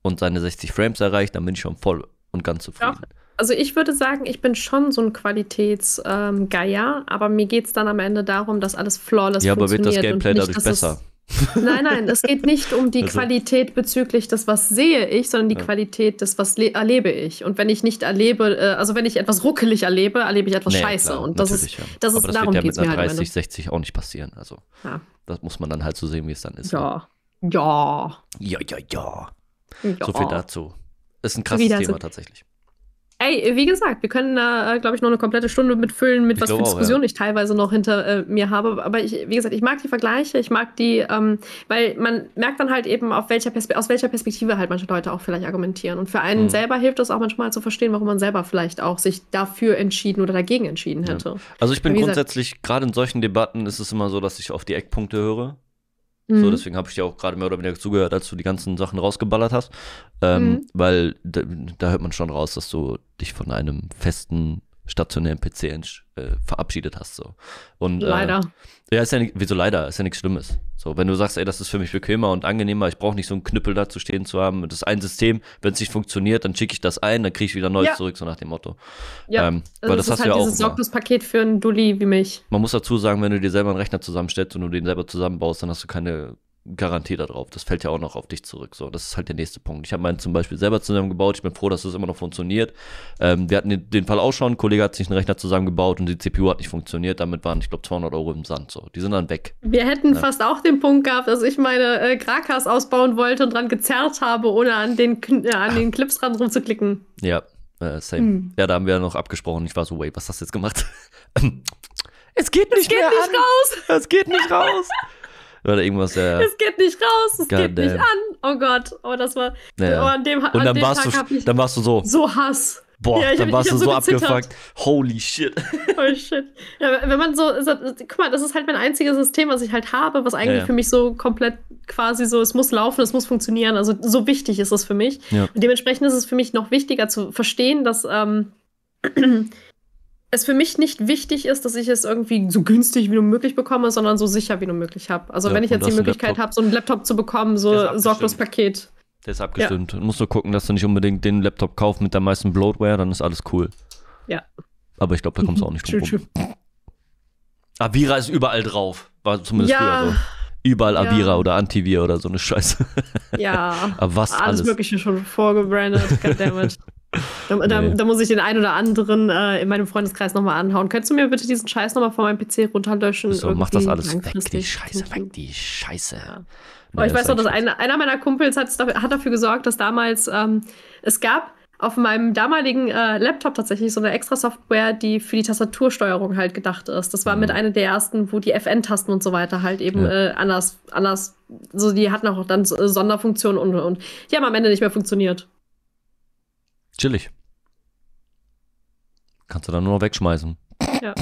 S1: und seine 60 Frames erreicht, dann bin ich schon voll und ganz zufrieden. Ja.
S2: Also ich würde sagen, ich bin schon so ein Qualitätsgeier, ähm, aber mir geht es dann am Ende darum, dass alles flawless
S1: ja, funktioniert. Ja, aber wird das Gameplay nicht, dadurch besser?
S2: Nein, nein, es geht nicht um die also. Qualität bezüglich des, was sehe ich, sondern die ja. Qualität des, was erlebe ich. Und wenn ich nicht erlebe, äh, also wenn ich etwas ruckelig erlebe, erlebe ich etwas nee, Scheiße. Klar, und das ist, ja. das ist,
S1: das darum geht es mir halt. 30, 60 auch nicht passieren. Also, ja. das muss man dann halt so sehen, wie es dann ist.
S2: Ja. Ne? Ja.
S1: Ja, ja, ja. So viel dazu. Ist ein krasses Thema tatsächlich.
S2: Ey, wie gesagt, wir können da, äh, glaube ich, noch eine komplette Stunde mitfüllen, mit ich was für Diskussionen ja. ich teilweise noch hinter äh, mir habe. Aber ich, wie gesagt, ich mag die Vergleiche, ich mag die, ähm, weil man merkt dann halt eben, auf welcher aus welcher Perspektive halt manche Leute auch vielleicht argumentieren. Und für einen mhm. selber hilft es auch manchmal zu verstehen, warum man selber vielleicht auch sich dafür entschieden oder dagegen entschieden hätte. Ja.
S1: Also ich bin grundsätzlich, gerade in solchen Debatten ist es immer so, dass ich auf die Eckpunkte höre. Mhm. So, deswegen habe ich dir auch gerade mehr oder weniger zugehört, als du die ganzen Sachen rausgeballert hast. Ähm, mhm. Weil da, da, hört man schon raus, dass du dich von einem festen stationären PC äh, verabschiedet hast. So. Und,
S2: äh, leider.
S1: Äh, ja, ist ja nicht, wieso leider? Ist ja nichts Schlimmes. So, wenn du sagst, ey, das ist für mich bequemer und angenehmer, ich brauche nicht so einen Knüppel da zu stehen zu haben. Das ist ein System, wenn es nicht funktioniert, dann schicke ich das ein, dann kriege ich wieder Neues ja. zurück, so nach dem Motto.
S2: Ja, ähm, also weil das, das ist hast halt ja dieses Sorglos-Paket für einen Dulli wie mich.
S1: Man muss dazu sagen, wenn du dir selber einen Rechner zusammenstellst und du den selber zusammenbaust, dann hast du keine Garantie darauf. Das fällt ja auch noch auf dich zurück. So, das ist halt der nächste Punkt. Ich habe meinen zum Beispiel selber zusammengebaut. Ich bin froh, dass das immer noch funktioniert. Ähm, wir hatten den, den, Fall auch schon. Ein Kollege hat sich einen Rechner zusammengebaut und die CPU hat nicht funktioniert. Damit waren, ich glaube, 200 Euro im Sand. So, die sind dann weg.
S2: Wir hätten ja. fast auch den Punkt gehabt, dass ich meine äh, Grakas ausbauen wollte und dran gezerrt habe, ohne an den, äh, an den Clips ran rumzuklicken.
S1: Ja, äh, same. Hm. Ja, da haben wir noch abgesprochen. Ich war so, wait, was hast du jetzt gemacht? [laughs] es geht nicht es geht mehr nicht an. raus. Es geht nicht raus. [laughs] Oder irgendwas, ja.
S2: Es geht nicht raus, es God geht damn. nicht an. Oh Gott, oh, das war.
S1: Ja. Oh, an dem, Und dann, warst Tag du, dann warst du so.
S2: So Hass.
S1: Boah, ja, dann hab, warst du so, so abgefuckt. Holy shit. [laughs]
S2: Holy shit. Ja, wenn man so, so, guck mal, das ist halt mein einziges System, was ich halt habe, was eigentlich ja, für mich so komplett quasi so, es muss laufen, es muss funktionieren. Also so wichtig ist es für mich. Und dementsprechend ist es für mich noch wichtiger zu verstehen, dass ähm, [clears throat] es für mich nicht wichtig ist, dass ich es irgendwie so günstig wie nur möglich bekomme, sondern so sicher wie nur möglich habe. Also ja, wenn ich jetzt die Möglichkeit habe, so einen Laptop zu bekommen, so sorglos Paket.
S1: Der ist abgestimmt. Ja. Du musst nur gucken, dass du nicht unbedingt den Laptop kaufst mit der meisten Bloatware, dann ist alles cool.
S2: Ja.
S1: Aber ich glaube, da kommst du auch nicht drum rum. Avira ist überall drauf. War zumindest ja. früher so. Überall Avira ja. oder Antivir oder so eine Scheiße.
S2: Ja. [laughs]
S1: Aber was alles?
S2: Alles Mögliche schon vorgebrandet, goddammit. [laughs] Da, da, nee. da, muss ich den einen oder anderen äh, in meinem Freundeskreis nochmal anhauen. Könntest du mir bitte diesen Scheiß nochmal von meinem PC runterlöschen?
S1: So, mach das alles weg, die Scheiße, weg, die Scheiße. Ja.
S2: Nee, ich weiß noch, dass einer, einer meiner Kumpels hat, hat, dafür gesorgt, dass damals ähm, es gab auf meinem damaligen äh, Laptop tatsächlich so eine extra Software, die für die Tastatursteuerung halt gedacht ist. Das war mhm. mit einer der ersten, wo die FN-Tasten und so weiter halt eben ja. äh, anders, anders, so die hatten auch dann Sonderfunktionen und und die haben am Ende nicht mehr funktioniert.
S1: Chillig. Kannst du dann nur noch wegschmeißen. Ja.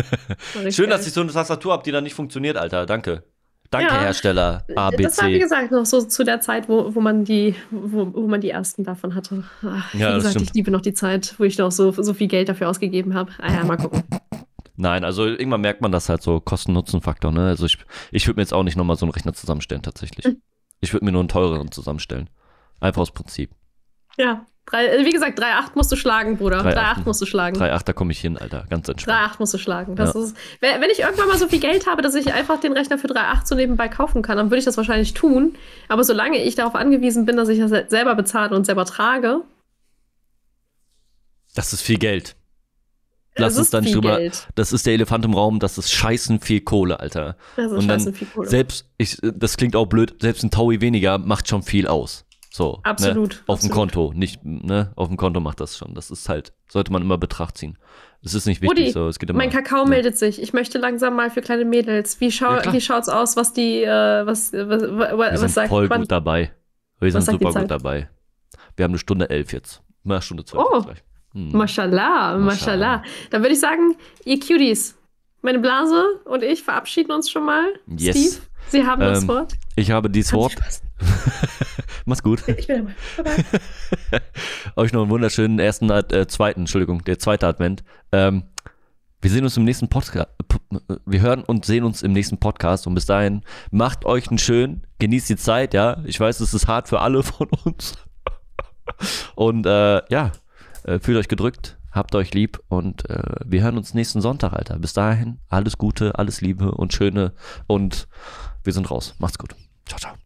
S1: [laughs] Schön, dass ich so eine Tastatur habe, die dann nicht funktioniert, Alter. Danke. Danke, ja, Hersteller ABC. Das
S2: war, wie gesagt, noch so zu der Zeit, wo, wo, man, die, wo, wo man die ersten davon hatte. Ach, wie ja, gesagt, ich liebe noch die Zeit, wo ich noch so, so viel Geld dafür ausgegeben habe. Ah ja, mal gucken.
S1: Nein, also irgendwann merkt man das halt so, Kosten-Nutzen-Faktor. Ne? Also ich, ich würde mir jetzt auch nicht nochmal so einen Rechner zusammenstellen, tatsächlich. Mhm. Ich würde mir nur einen teureren zusammenstellen. Einfach aus Prinzip.
S2: Ja, Drei, äh, wie gesagt, 3,8 musst du schlagen, Bruder. 3,8 musst du schlagen.
S1: 3,8, da komme ich hin, Alter. Ganz entspannt.
S2: 3,8 musst du schlagen. Das ja. ist, wenn ich irgendwann mal so viel Geld habe, dass ich einfach den Rechner für 3,8 so nebenbei kaufen kann, dann würde ich das wahrscheinlich tun. Aber solange ich darauf angewiesen bin, dass ich das selber bezahle und selber trage.
S1: Das ist viel Geld. Lass uns dann drüber. Geld. Das ist der Elefant im Raum, das ist scheißen viel Kohle, Alter. Das ist und dann viel Kohle. Selbst, ich, das klingt auch blöd, selbst ein Taui weniger macht schon viel aus. So,
S2: ne? absolut.
S1: Ne? Auf absolut. dem Konto, nicht, ne? Auf dem Konto macht das schon. Das ist halt, sollte man immer Betracht ziehen. Es ist nicht wichtig, Udi, so. Es geht immer,
S2: mein Kakao ne? meldet sich. Ich möchte langsam mal für kleine Mädels. Wie, schau, ja, wie schaut's aus, was die, äh, was, was, was,
S1: Wir sind sagt voll gut dabei. Wir sind super gut dabei. Wir haben eine Stunde elf jetzt. Na, Stunde zwölf
S2: oh. gleich. Hm. Mashallah, Mashallah. Dann würde ich sagen, ihr Cuties, meine Blase und ich verabschieden uns schon mal.
S1: Yes.
S2: Steve, Sie haben ähm, das Wort.
S1: Ich habe dieses Wort. [laughs] Mach's gut. Ich bin dabei. [laughs] Euch noch einen wunderschönen ersten, äh, zweiten, Entschuldigung, der zweite Advent. Ähm, wir sehen uns im nächsten Podcast. Wir hören und sehen uns im nächsten Podcast. Und bis dahin, macht euch einen schönen, genießt die Zeit, ja. Ich weiß, es ist hart für alle von uns. [laughs] Und äh, ja, äh, fühlt euch gedrückt, habt euch lieb und äh, wir hören uns nächsten Sonntag, Alter. Bis dahin, alles Gute, alles Liebe und Schöne und wir sind raus. Macht's gut. Ciao, ciao.